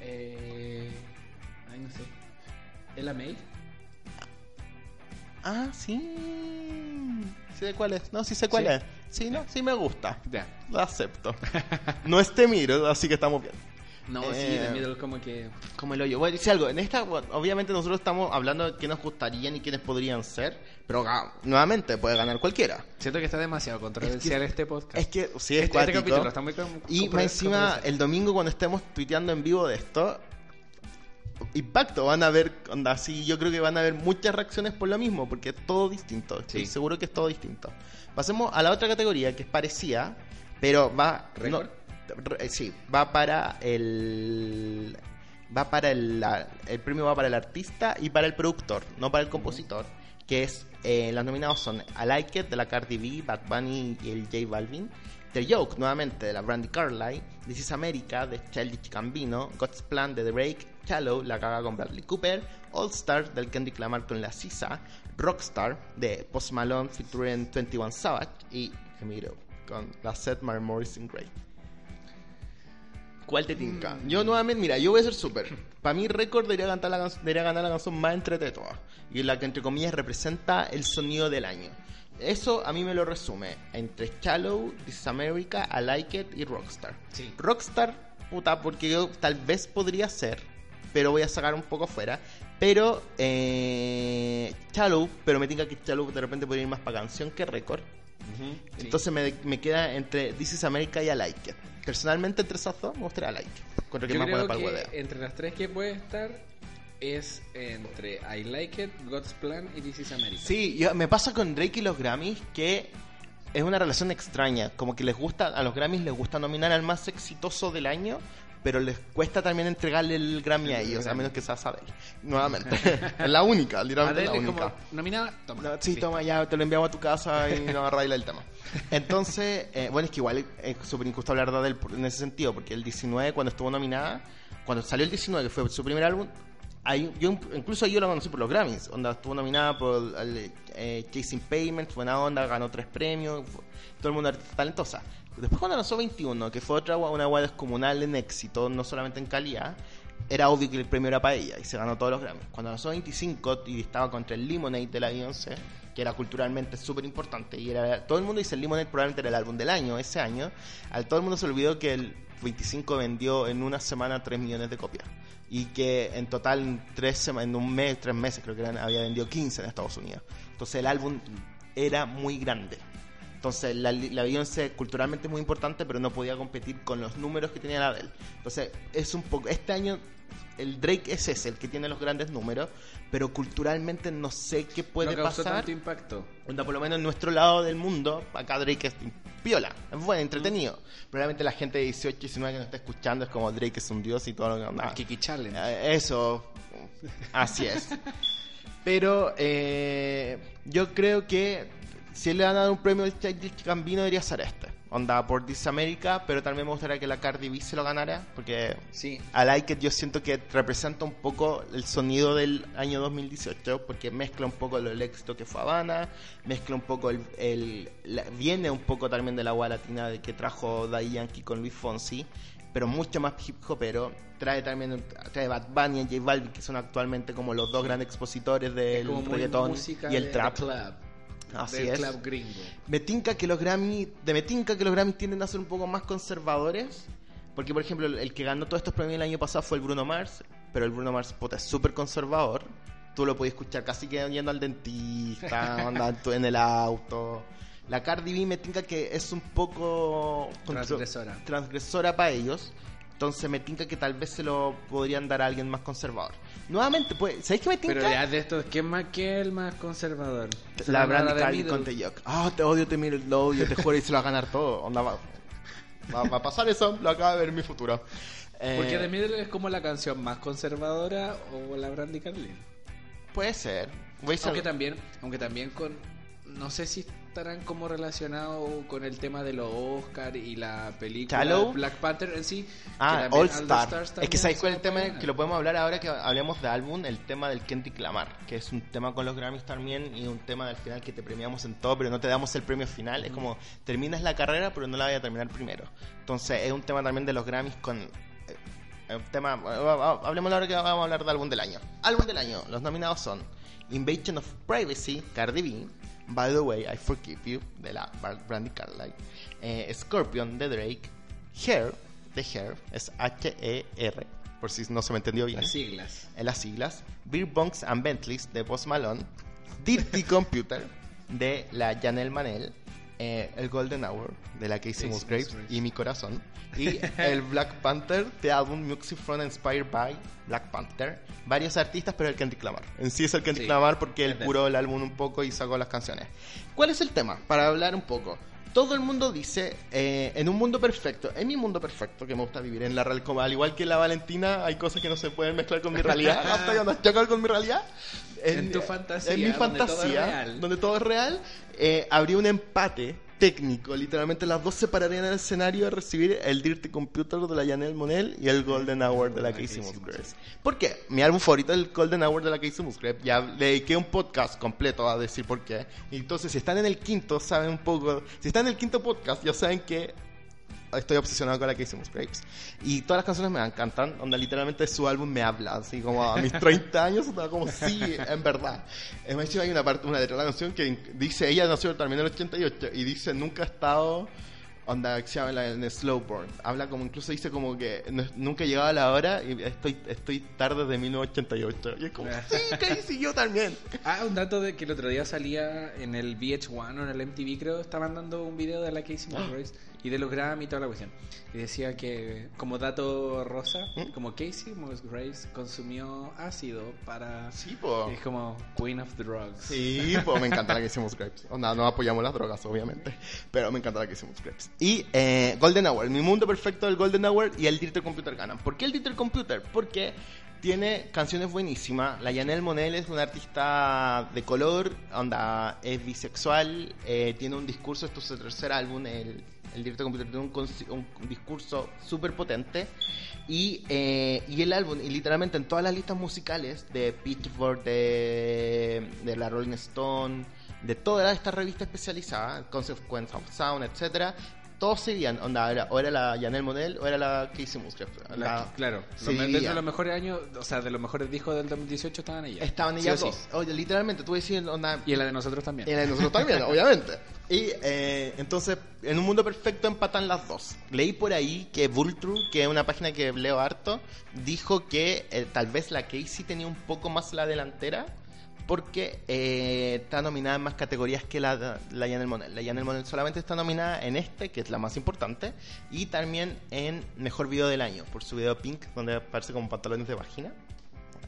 Eh, ay, no sé. ¿Ella May? Ah, sí. Sí sé cuál es. No, sí sé cuál ¿Sí? es. Sí, no, sí me gusta. Ya. Lo acepto. no es Temiro, así que estamos bien. No, sí, Eh, The Middle como que... Como el hoyo. Bueno, dice algo. En esta, obviamente nosotros estamos hablando de qué nos gustarían y quiénes podrían ser. Pero nuevamente puede ganar cualquiera. Siento que está demasiado controversial este podcast. Es que sí, es este, este capítulo está muy... Y más encima, el domingo cuando estemos tuiteando en vivo de esto, impacto, van a ver, onda, así, yo creo que van a haber muchas reacciones por lo mismo, porque es todo distinto, estoy Sí. seguro que es todo distinto. Pasemos a la otra categoría que es parecida, pero va... re- sí, va para el... Va para el, la- el premio va para el artista y para el productor, no para el compositor, que es, eh, los nominados son I Like It de la Cardi B, Bad Bunny y el J Balvin, The Joke nuevamente de la Brandy Carlile, This is America de Childish Gambino, God's Plan de Drake, Shallow la caga con Bradley Cooper, All Star del Kendrick Lamar con la Sisa, Rockstar de Post Malone featuring 21 Savage y Gemiro con la Seth Morrison Grey. ¿Cuál te tinca? Yo nuevamente, mira, yo voy a ser súper. Para mí, Record debería, cantar la debería ganar la canción más entrete de todas. Y la que, entre comillas, representa el sonido del año. Eso a mí me lo resume entre Shallow, This is America, I Like It y Rockstar. Sí. Rockstar, puta, porque yo tal vez podría ser, pero voy a sacar un poco fuera. Pero, eh, Shallow, pero me tinca que Shallow de repente podría ir más para canción que Record. Entonces me, me queda entre This is America y I Like It. Personalmente, entre esas dos, me gustaría I Like It. Encuentro que Yo más buena creo para el que hueveo. entre las tres que puede estar es entre I Like It, God's Plan y This is America. Sí, yo- me pasa con Drake y los Grammys que es una relación extraña. Como que les gusta, a los Grammys les gusta nominar al más exitoso del año, pero les cuesta también entregarle el Grammy a El ellos, a menos que sea Adele. Nuevamente. es la única, literalmente Adele la es única. como nominada, toma. No, sí, toma, ya te lo enviamos a tu casa y no arregla el tema. Entonces, eh, bueno, es que igual es súper injusto hablar de Adele en ese sentido, porque el 19, cuando estuvo nominada, cuando salió el 19, que fue su primer álbum, hay, yo incluso yo la conocí por los Grammys, onda estuvo nominada por el, eh, Chasing Payments, buena onda, ganó tres premios, fue- todo el mundo artista talentosa. Después cuando lanzó 21, que fue otra una guay descomunal en éxito, no solamente en calidad, era obvio que el premio era para ella y se ganó todos los Grammys. Cuando lanzó 25 y estaba contra el Lemonade de la Beyoncé, que era culturalmente súper importante y era todo el mundo dice el Lemonade probablemente era el álbum del año ese año, al todo el mundo se olvidó que el 25 vendió en una semana 3 millones de copias y que en total en, tres en un mes, tres meses creo que eran, había vendido 15 en Estados Unidos. Entonces el álbum era muy grande. Entonces la, la Beyoncé culturalmente es muy importante, pero no podía competir con los números que tenía la de él. Entonces es un poco, este año el Drake es ese, el que tiene los grandes números, pero culturalmente no sé qué puede no pasar. tanto impacto. Onda, por lo menos en nuestro lado del mundo, acá Drake es piola, es bueno, Mm. entretenido. Probablemente la gente de 18 y 19 que nos está escuchando es como Drake es un dios y todo lo que. El Kiki Challenge. Eh, Eso, así es. Pero eh, yo creo que si él le van a dar un premio al Gambino debería ser este. Onda por This America, pero también me gustaría que la Cardi B se lo ganara, porque Sí. I Like It yo siento que representa un poco el sonido del año 2018 porque mezcla un poco el éxito que fue Habana, mezcla un poco el, el- la- viene un poco también de la agua latina de que trajo Daddy Yankee con Luis Fonsi, pero mucho más hip hopero, trae también trae Bad Bunny y J Balvin que son actualmente como los dos grandes expositores Es del reggaetón y el de- trap. Así del es. club gringo. Me tinca que los Grammy, de me tinca que los Grammy tienden a ser un poco más conservadores. Porque, por ejemplo, el, que ganó todos estos premios el año pasado fue el Bruno Mars. Pero el Bruno Mars, puta, es súper conservador. Tú lo puedes escuchar casi que yendo al dentista, andando en el auto. La Cardi B me tinca que es un poco Transgresora. transgresora para ellos. Entonces me tinca que tal vez se lo podrían dar a alguien más conservador. Nuevamente, pues, ¿sabéis qué me tinca? Pero ya de estos, ¿quién más que el más conservador? Se La Brandy Middle. con The Jock. Ah, te odio, te miro, lo odio, te juro y se lo va a ganar todo. Onda, va, va- va a pasar eso, lo acaba de ver en mi futuro. Eh, Porque The Middle es como la canción más conservadora o la Brandy Carlile. Puede ser. Voy a Aunque también, aunque también con no sé si estarán como relacionados con el tema de los Oscar y la película Shallow. Black Panther en sí. Ah, All Star. Stars Es que sabéis cuál es el tema que lo podemos hablar ahora que hablemos de álbum, el tema del Kendrick Lamar, que es un tema con los Grammys también y un tema del final que te premiamos en todo, pero no te damos el premio final. Es como terminas la carrera, pero no la vas a terminar primero. Entonces es un tema también de los Grammys con eh, El tema, eh, hablemos ahora que vamos a hablar de álbum del año. Álbum del año, los nominados son Invasion of Privacy, Cardi B, By the Way, I Forgive You, de la Brandy Carlyle, eh, Scorpion, de Drake, Hair, de Hair, es H-E-R, por si no se me entendió bien. Las siglas. En las siglas. Beer Bunks and Bentleys, de Post Malone, Dirty Computer, de la Janelle Manel, eh, el Golden Hour de la Casey Musgraves y Mi Corazón y el Black Panther de álbum Music from Inspired by Black Panther. Varios artistas pero el Kendrick Lamar. En sí es el Kendrick Lamar porque él curó el álbum un poco y sacó las canciones. ¿cuál es el tema? para hablar un poco. Todo el mundo dice, eh, en un mundo perfecto, en mi mundo perfecto, que me gusta vivir en la real, como al igual que la Valentina, hay cosas que no se pueden mezclar con mi realidad, hasta no chocar con mi realidad. En, tu fantasía, en mi fantasía, donde todo es real, eh, habría un empate técnico. Literalmente las dos se pararían en el escenario a recibir el Dirty Computer de la Janelle Monel y el Golden Hour de la Casey Musgraves. ¿Por qué? Mi álbum favorito es el Golden Hour de la Casey Musgraves. Ya le dediqué un podcast completo a decir por qué. Entonces, si están en el quinto, saben un poco. Si están en el quinto podcast, ya saben que estoy obsesionado con la que hicimos Grapes. Y todas las canciones me encantan, donde literalmente su álbum me habla, así como a mis 30 años, estaba como, sí, en verdad. Es más, hay una parte, una letra de la canción que dice, ella nació también en el 88, y dice, nunca ha estado onda se habla en Slowborn. Habla como, incluso dice como que nunca llegaba la hora y estoy, estoy tarde de 1988. Y es como, sí, Casey, yo también. Ah, un dato de que el otro día salía en el VH1 o en el MTV, creo, estaban dando un video de la Casey Musgraves y de los Grammy y toda la cuestión. Y decía que, como dato rosa, ¿Mm? como Casey Musgraves consumió ácido para. Sí, po. Es como Queen of the Drugs. Sí, pues me encanta la Casey Musgraves. Onda, no apoyamos las drogas, obviamente. Pero me encanta la Casey Musgraves. Y eh, Golden Hour, mi mundo perfecto del Golden Hour y el Dirty Computer ganan. ¿Por qué el Dirty Computer? Porque tiene canciones buenísimas. La Janelle Monel es una artista de color, onda, es bisexual, eh, tiene un discurso, esto es su tercer álbum, el el directo computer tiene un, discurso súper potente. Y, eh, y el álbum, y literalmente en todas las listas musicales de Pitchfork, de, de la Rolling Stone, de toda esta revista especializada, Consequence of Sound, etcétera, todos seguían, onda, o era la Janelle Monel o era la Casey Musgraves. claro, dentro de los mejores años, o sea, de los mejores discos del 2018 estaban ellas. Estaban ellas dos. Oye, literalmente, tú decías, onda... Y en la de nosotros también. Y en la de nosotros también, obviamente. Y eh, entonces, en un mundo perfecto empatan las dos. Leí por ahí que Vultru, que es una página que leo harto, dijo que eh, tal vez la Casey tenía un poco más la delantera porque eh, está nominada en más categorías que la, la Janelle Monel. La Janelle Monel solamente está nominada en este, que es la más importante, y también en Mejor Video del Año, por su video Pink, donde aparece como pantalones de vagina.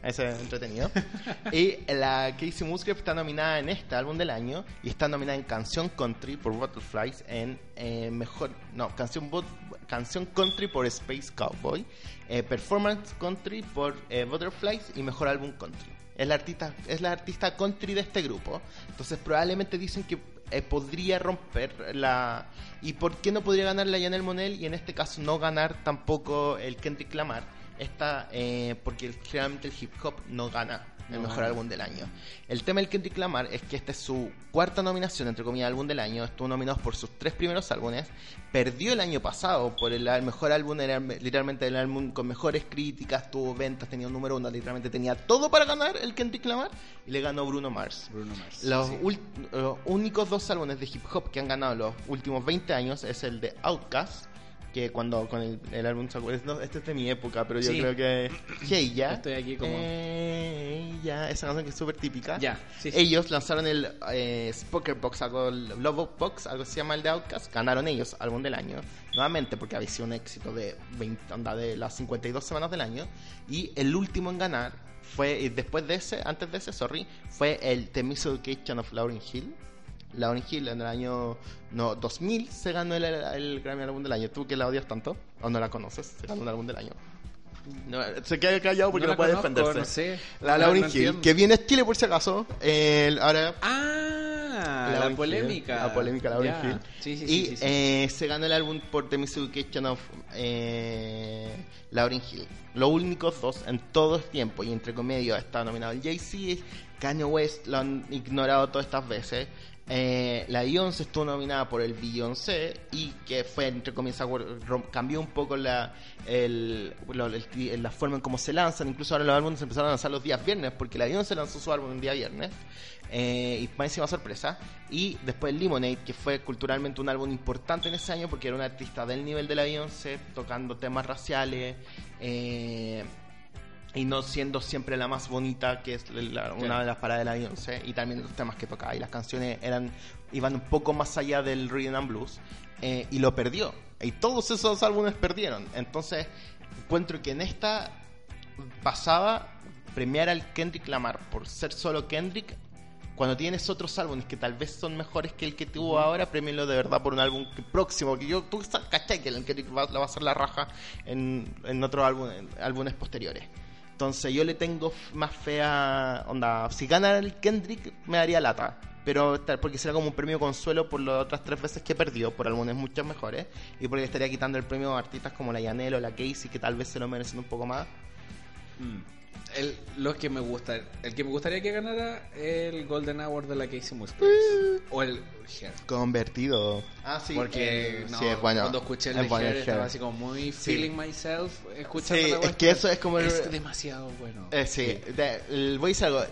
Ese es entretenido. y la Casey Musgrave está nominada en este álbum del año y está nominada en Canción Country por Butterflies en eh, mejor no canción canción country por Space Cowboy, eh, Performance Country por Butterflies y mejor álbum country. Es la artista, es la artista country de este grupo. Entonces probablemente dicen que eh, podría romper la... ¿Y por qué no podría ganar la Janelle Monel y en este caso no ganar tampoco el Kendrick Lamar? Está, eh, porque generalmente el hip hop no gana el mejor álbum del año. El tema del Kendrick Lamar es que esta es su cuarta nominación, entre comillas, álbum del año. Estuvo nominado por sus tres primeros álbumes. Perdió el año pasado por el, mejor álbum, era literalmente el álbum con mejores críticas, tuvo ventas, tenía un número uno, literalmente tenía todo para ganar el Kendrick Lamar y le ganó Bruno Mars. Bruno Mars. Los, los únicos dos álbumes de hip hop que han ganado los últimos 20 años es el de Outkast que cuando con el, el álbum no, este es de mi época, pero yo creo que Hey ya. Estoy aquí como ya, esa canción que es súper típica. Ya, ellos lanzaron el eh, Spoker Box, algo Love Box, algo se llama el de Outcast, ganaron ellos álbum del año, nuevamente porque había sido un éxito de 20, onda de las 52 semanas del año y el último en ganar fue después de ese, antes de ese, sorry, fue el The Miss Education of Lauryn Hill Lauryn Hill en el año no, 2000 se ganó el, el Grammy Álbum del Año. ¿Tú que la odias tanto? ¿O no la conoces? Se ganó el Álbum del Año. No, se queda callado porque no, puede defenderse. La Lauryn Hill, que viene a Chile por si acaso. ahora. Ah, la polémica. la polémica Lauryn Hill. Sí, sí, y eh, se ganó el álbum por The Miseducation of eh, Lauryn Hill. Los únicos dos en todo el tiempo, y entre comedios está nominado el Jay-Z, Kanye West lo han ignorado todas estas veces. Eh, la Beyoncé estuvo nominada por el Beyoncé y que fue, entre comillas, cambió un poco la, forma en cómo se lanzan. Incluso ahora los álbumes se empezaron a lanzar los días viernes porque la Beyoncé lanzó su álbum un día viernes. Eh, y máxima sorpresa. Y después Lemonade, que fue culturalmente un álbum importante en ese año porque era una artista del nivel de la Beyoncé, tocando temas raciales. eh, y no siendo siempre la más bonita, que es la- una de las paradas de la Beyoncé, y también los temas que tocaba. Y las canciones eran iban un poco más allá del rhythm and blues, eh, y lo perdió. Y todos esos álbumes perdieron. Entonces, encuentro que en esta pasaba premiar al Kendrick Lamar por ser solo Kendrick. Cuando tienes otros álbumes que tal vez son mejores que el que tuvo ahora, premienlo de verdad por un álbum que- próximo. Que yo, tú caché que el Kendrick va, va a hacer la raja en, en otros álbum, en álbumes posteriores. Entonces yo le tengo más fe a... Onda, si gana el Kendrick me daría lata. Pero porque será como un premio consuelo por las otras tres veces que perdió, por álbumes mucho mejores. Y porque estaría quitando el premio a artistas como la Yanel o la Casey, que tal vez se lo merecen un poco más. Mm. El, los que me gustan, el que me gustaría que ganara el Golden Hour de la Casey Musgraves. o el Hair. Convertido. Ah, sí. Porque eh, no, sí, es bueno. cuando escuché el Es de bueno estaba así como muy Sí. feeling myself escuchando Sí, la es que eso es como el- Es demasiado bueno. Eh, sí, de- el- voy a decir algo.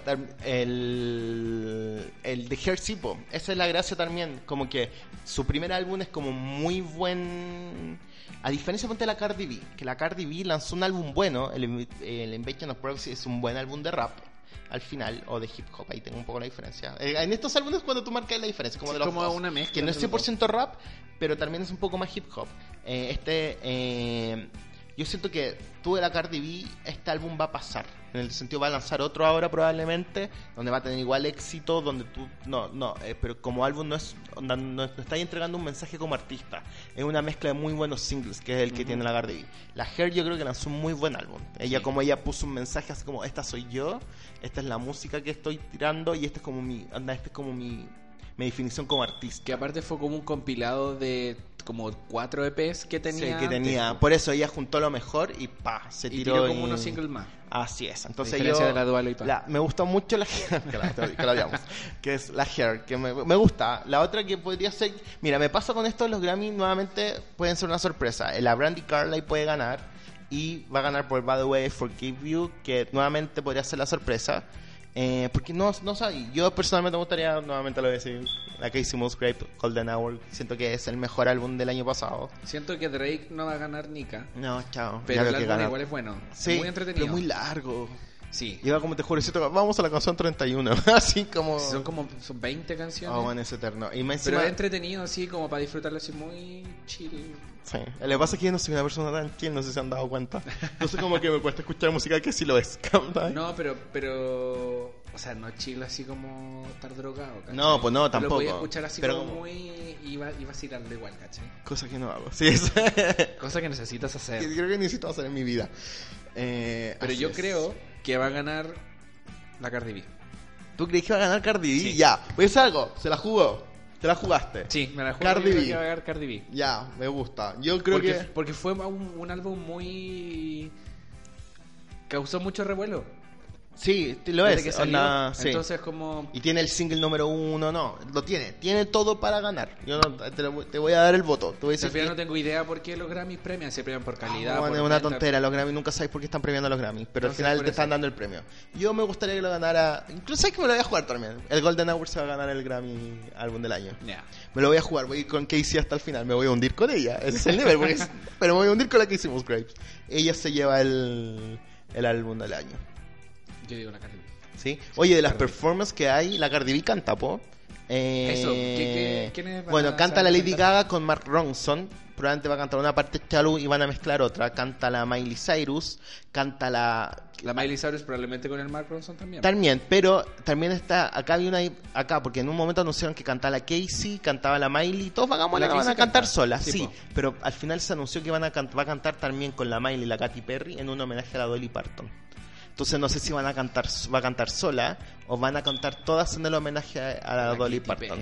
El, el de Hair sí, po, esa es la gracia también. Como que su primer álbum es como muy buen. A diferencia de la Cardi B, que la Cardi B lanzó un álbum bueno. El, el Invasion of Privacy es un buen álbum de rap. Al final, o de hip hop, ahí tengo un poco la diferencia. Eh, en estos álbumes, cuando tú marcas la diferencia, como Sí, de los como dos, una mezcla que no es entre los 100% rap, pero también es un poco más hip hop. Eh, este, eh, yo siento que tú de la Cardi B, este álbum va a pasar. En el sentido, va a lanzar otro ahora probablemente, donde va a tener igual éxito, donde tú, no, no, eh, pero como álbum no es, no, no está entregando un mensaje como artista. Es una mezcla de muy buenos singles, que es el que tiene la Cardi B. La Hair yo creo que lanzó un muy buen álbum. Ella como ella puso un mensaje así como, esta soy yo, esta es la música que estoy tirando y este es como mi, anda, este es como mi, mi definición como artista. Que aparte fue como un compilado de como cuatro EPs que tenía. Sí, que tenía. antes. Por eso ella juntó lo mejor y pa, se y tiró. tiró como y- unos singles más. Así es. Entonces yo. de la Dua Lipa. la- me gustó mucho la que la, que la que es la Hair, que me, me gusta. La otra que podría ser. Mira, me pasa con esto, los Grammy nuevamente pueden ser una sorpresa. La Brandy Carlyle puede ganar y va a ganar por By the Way Forgive You, que nuevamente podría ser la sorpresa. Eh, porque no, no sé, yo personalmente me gustaría, nuevamente lo voy a decir, la Casey Musgrave, Golden Hour, siento que es el mejor álbum del año pasado. Siento que Drake no va a ganar Nika. No, chao. Pero el que álbum gana. igual es bueno. Sí, muy entretenido. pero muy largo. Sí. Iba como te juro, vamos a la canción 31, así como... Son como son 20 canciones. Oh, bueno, es eterno. Y más pero encima... es entretenido así como para disfrutarlo así muy chill. Sí. Lo que pasa es que yo no soy una persona tan chill, no sé si se han dado cuenta. Entonces como que me cuesta escuchar música que sí lo es. No, pero pero o sea, no chill así como estar drogado, ¿cachai? No, pues no, tampoco. Lo voy a escuchar así Pero como como- muy y va y igual, ¿cachai? Cosa que no hago. Sí, es... Cosa que necesitas hacer. creo que necesito hacer en mi vida. Eh, Pero yo es. creo que va a ganar la Cardi B. ¿Tú crees que va a ganar Cardi B? Sí. Ya. Decir algo. Se la jugó. Te la jugaste. Sí, me la juego Cardi B. que va a ganar Cardi B. Ya, me gusta. Yo creo porque, que... porque fue un, un álbum muy causó mucho revuelo. Sí, lo desde es. que salió. onda, sí. Entonces como Y tiene el single número uno, no, lo tiene, tiene todo para ganar. Yo no, te, lo- te voy a dar el voto. Te voy a decir que- no tengo idea por qué los Grammys premian, se premian por calidad. Ah, bueno, por es una venta. tontera, los Grammy nunca sabes por qué están premiando a los Grammy, pero Entonces, al final te están dando el premio. Yo me gustaría que lo ganara, incluso sabes que me lo voy a jugar también. El Golden Hour se va a ganar el Grammy álbum del año. Ya. Me lo voy a jugar, voy con Casey hasta el final, me voy a hundir con ella, ese es el nivel, porque es- pero me voy a hundir con la Casey Musgraves. Ella se lleva el, el álbum del año. Yo digo la Cardi B. ¿Sí? Oye, de las performances que hay, la Cardi B canta, po. Eh, Eso, ¿qué- qué- quiénes van bueno, a canta la Lady cantar? Gaga con Mark Ronson. Probablemente va a cantar una parte Chalu y van a mezclar otra. Canta la Miley Cyrus. Canta la. La Miley Cyrus probablemente con el Mark Ronson también. También, pero también está. Acá había una. Acá, porque en un momento anunciaron que cantaba la Casey, cantaba la Miley. Todos vagamos La la van a cantar canta. solas, Sí. Pero al final se anunció que van a va a cantar también con la Miley y la Katy Perry en un homenaje a la Dolly Parton. Entonces no sé si van a cantar va a cantar sola o van a cantar todas en el homenaje a, a Dolly Parton.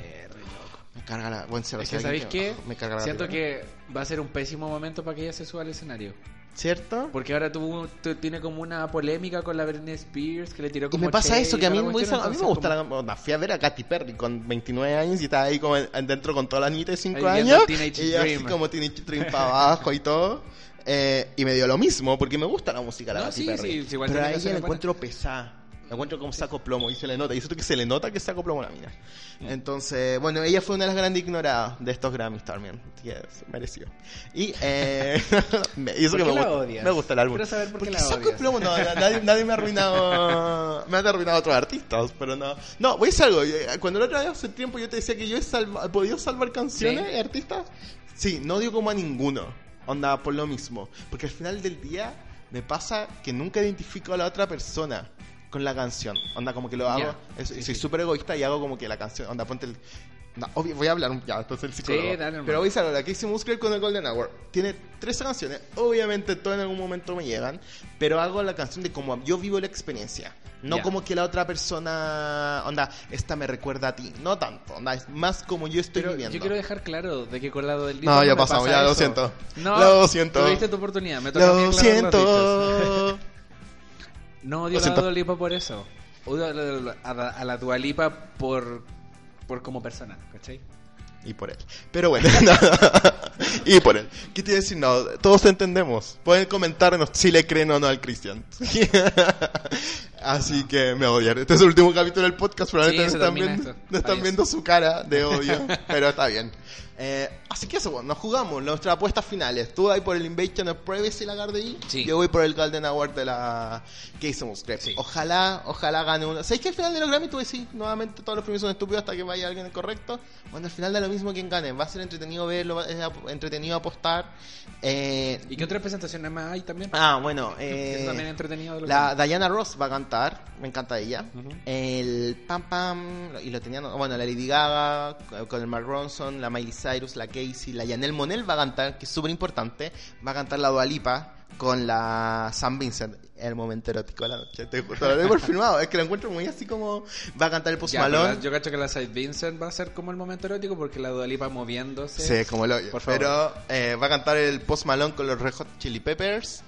Me carga la buen cero. Es que, ¿sabéis qué? me carga la Siento que va a ser un pésimo momento para que ella se suba al escenario. ¿Cierto? Porque ahora tuvo, tu- tiene como una polémica con la Britney Spears que le tiró Y como me pasa eso, y que a mí, me cuestión, gusta- a mí me gusta como- la... onda, Fui a ver a Katy Perry con 29 años y estaba ahí como en- dentro con toda la niña de 5 Ahí viendo años. Y así como Teenage Dream para abajo y todo. Eh, y me dio lo mismo, porque me gusta la música la No, Katy sí, Perry. sí, Pero tiene a ella canciones la encuentro pesada. La encuentro como saco plomo y se le nota. Y eso que se le nota que saco plomo a la mina. Entonces, bueno, ella fue una de las grandes ignoradas de estos Grammys también. Así que es merecido. Y, eh, y eso ¿Por que qué me la gusta, odias? me gusta el álbum. Quiero saber por qué Porque la saco odias. plomo, no, nadie, nadie me ha arruinado. Me han arruinado otros artistas, pero no. No, voy a decir algo. eh, Cuando la otra vez hace tiempo yo te decía que yo he, salva- podido salvar canciones Sí. y artistas, sí, no odio como a ninguno. Onda, por lo mismo. Porque al final del día me pasa que nunca identifico a la otra persona con la canción. Onda, como que lo hago. Es- Sí, soy sí. súper egoísta y hago como que la canción. Onda, ponte el. No, obvio, voy a hablar un- ya, entonces el psicólogo. Sí, dale. Pero voy a algo, la Casey Musgrave con el Golden Hour tiene tres canciones, obviamente todas en algún momento me llegan, pero hago la canción de como yo vivo la experiencia, no Ya. como que la otra persona, onda, esta me recuerda a ti, no tanto, onda, es más como yo estoy Pero viviendo. yo quiero dejar claro de que con la del No, ya pasamos, pasa ya lo eso. siento. No, Lo siento. Tuviste tu oportunidad, me toca Lo siento. No odio Lo a la siento. Dua Lipa por eso. Odio a la, a la, a la Dua Lipa por, por como persona, ¿cachai? Y por él. Pero bueno, no. y por él. ¿Qué te decir? No, todos entendemos. Pueden comentarnos si le creen o no al Cristian. Así que me odian. Este es el último capítulo del podcast. Probablemente Sí, no están, no viendo su cara de odio. pero está bien. Eh, así que eso, bueno, nos jugamos nuestras apuestas finales. Tú vas por el Invasion of Privacy, la Gardeí. Sí. Yo voy por el Golden Award de la Casey Musgrave. Sí. Ojalá, ojalá gane uno. ¿Sabéis que al final de los Grammy tú decís nuevamente todos los premios son estúpidos hasta que vaya alguien correcto? Bueno, al final da lo mismo quien gane. Va a ser entretenido verlo, va- es entretenido apostar. Eh, ¿Y qué otras presentaciones más hay también? Ah, bueno, que eh, también entretenido. la que- Diana Ross va a cantar, me encanta ella. Ujú. El Pam Pam, y lo tenían, bueno, la Lady Gaga, con el Mark Ronson, la Miley Cyrus, la Casey, la Janelle Monel va a cantar, que es súper importante. Va a cantar la Dua Lipa con la Sam Vincent, el momento erótico de la noche. Te, te lo por filmado, es que lo encuentro muy así como. Va a cantar el Post Malone. yo cacho que la Side Vincent va a ser como el momento erótico porque la Dua Lipa moviéndose. Sí, como lo. Por favor. Pero eh, va a cantar el Post Malone con los Red Hot Chili Peppers.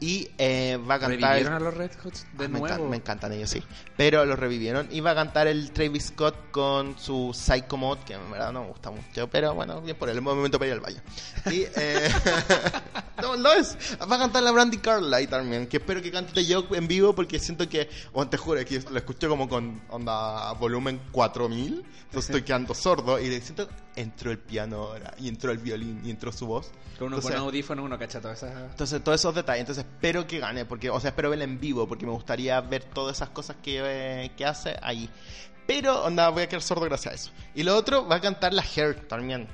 Y eh, va a cantar. Revivieron a los Red Hot de Ah, me, nuevo. encan- me encantan ellos, sí. Pero lo revivieron. Y va a cantar el Travis Scott con su Psycho Mode, que en verdad no me gusta mucho. Pero bueno, bien por. Es momento para ir al baño. Y, eh, no, lo es. Va a cantar la Brandy Carlyle también. Que espero que cante yo en vivo porque siento que, bueno, te juro que lo escuché como con onda volumen 4000. Entonces estoy quedando sordo. Y siento, entró el piano ahora. Y entró el violín. Y entró su voz. Con uno Entonces- con audífono uno cacha todas esas... entonces, todos esos detalles. Entonces, espero que gane. Porque, o sea, espero verla en vivo. Porque me gustaría ver todas esas cosas que, eh, que hace ahí. Pero, onda, voy a quedar sordo gracias a eso. Y lo otro, va a cantar la Hair también.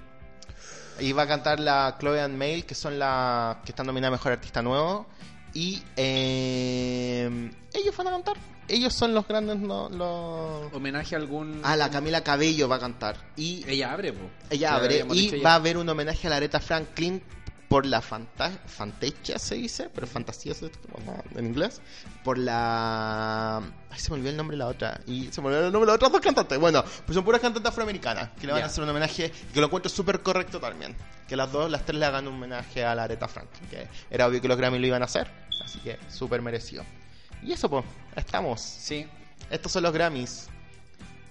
Y va a cantar la Chloe and Mail, que son las que están nominadas a Mejor Artista Nuevo. Y eh, ellos van a cantar. Ellos son los grandes. No, los... Homenaje a algún... Ah, la Camila Cabello va a cantar. Y Ella abre, po. ella Que abre y va ya. a haber un homenaje a la Aretha Franklin por la fanta fantasía se dice, pero fantasía se en inglés, por la ay se me olvidó el nombre de la otra y se me olvidó el nombre de las otras dos cantantes. Bueno, pues son puras cantantes afroamericanas que le van Ya. a hacer un homenaje que lo encuentro súper correcto también. Que las dos, las tres le hagan un homenaje a la Aretha Franklin, que era obvio que los Grammy lo iban a hacer, así que súper merecido. Y eso pues, estamos. Sí. Estos son los Grammys.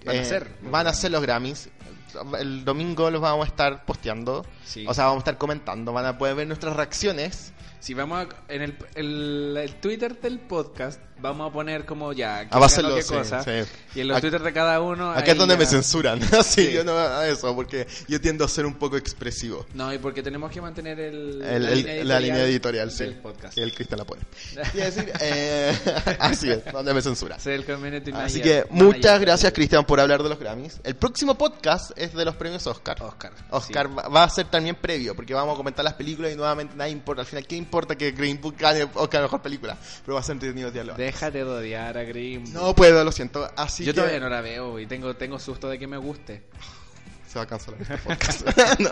Van a Eh, ser. Van a ser los Grammys. El domingo los vamos a estar posteando. Sí. O sea, vamos a estar comentando. Van a poder ver nuestras reacciones. Si vamos a, en el, el, el Twitter del podcast, vamos a poner como ya a ganó lo- qué sí, cosa. sí. Y en los Twitter de cada uno. Acá es donde ya- me censuran. Así Sí. yo no hago eso. Porque yo tiendo a ser un poco expresivo. No, y porque tenemos que mantener el, El- el- la, línea editorial, sí. del podcast. Que el Cristian la pone. Y decir, eh, así es, donde me censura. Así manager- que muchas gracias, Cristian, por hablar de los Grammys. El próximo podcast es de los premios Oscar. Oscar. Oscar sí. va, va a ser también previo, porque vamos a comentar las películas y nuevamente nada importa. Al final, ¿qué importa que Green Book gane Oscar mejor película? Pero va a ser entretenido diálogo. Déjate de odiar a Grimm. No puedo, lo siento. Así Yo que todavía no la veo y tengo, tengo susto de que me guste. se va a cancelar este podcast. No.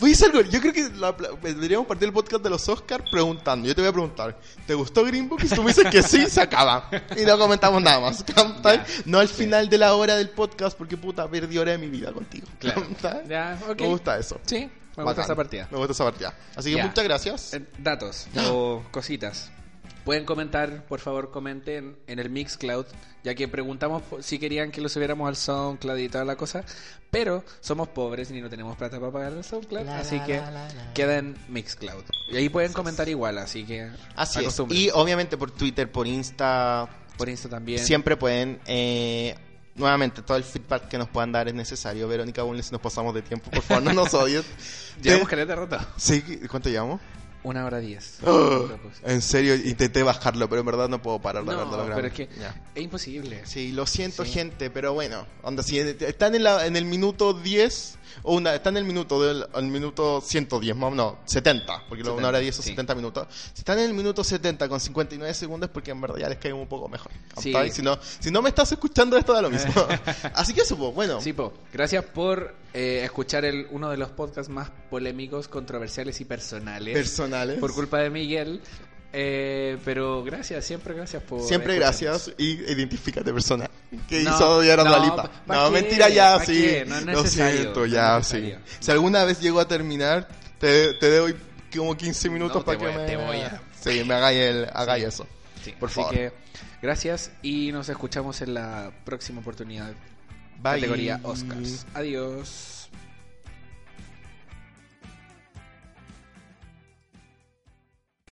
Voy a decir algo. Yo creo que la- deberíamos partir el podcast de los Oscar preguntando. Yo te voy a preguntar, ¿te gustó Green Book? Y si tú me dices que sí, se acaba. Y no comentamos nada más. No al final de la hora del podcast, porque puta, perdí hora de mi vida contigo. Claro. Me gusta eso. Sí. Me gusta Bacán. esa partida. Me gusta esa partida. Así que Ya. muchas gracias. Eh, Datos o cositas. Pueden comentar, por favor, comenten en el Mixcloud, ya que preguntamos si querían que lo subiéramos al SoundCloud y toda la cosa, pero somos pobres y no tenemos plata para pagar el SoundCloud, La, así la, que la, la, la. queda en Mixcloud. Y ahí pueden comentar igual, así que Así es. Y obviamente por Twitter, por Insta, por Insta también. siempre pueden. eh, nuevamente, todo el feedback que nos puedan dar es necesario. Verónica Bunle, si nos pasamos de tiempo, por favor, no nos odies. Llevamos Te- caleta rato. Sí, ¿cuánto llevamos? Una hora diez. Oh, en serio, intenté bajarlo, pero en verdad no puedo parar de No, hablar de los pero es que es imposible. Sí, lo siento, Sí. gente, pero bueno, onda, si están en, la, en el minuto 10, o una, están en el minuto del el minuto 110, más o menos, 70, porque luego una hora 10 o sí. 70 minutos. Si están en el minuto 70 con 59 segundos, es porque en verdad ya les cae un poco mejor. Sí. Si, no, si no me estás escuchando, esto da lo mismo. Así que eso, pues, bueno. Sí, po. Gracias por eh, escuchar el, uno de los podcasts más polémicos, controversiales y personales. Personales. por culpa de Miguel. Eh, pero gracias, siempre gracias por. Siempre gracias y identifícate persona que No, hizo odiar a no, Dua Lipa. ¿pa- pa' No, qué? mentira ya, ¿Pa' sí. qué? No es no es ya, sí. Si alguna vez llego a terminar, te, te doy como 15 minutos para que voy- me... te voy a- Sí, me hagáis, el, hagáis eso. Sí, Por así favor. que gracias y nos escuchamos en la próxima oportunidad. Bye. Categoría Oscars. Adiós.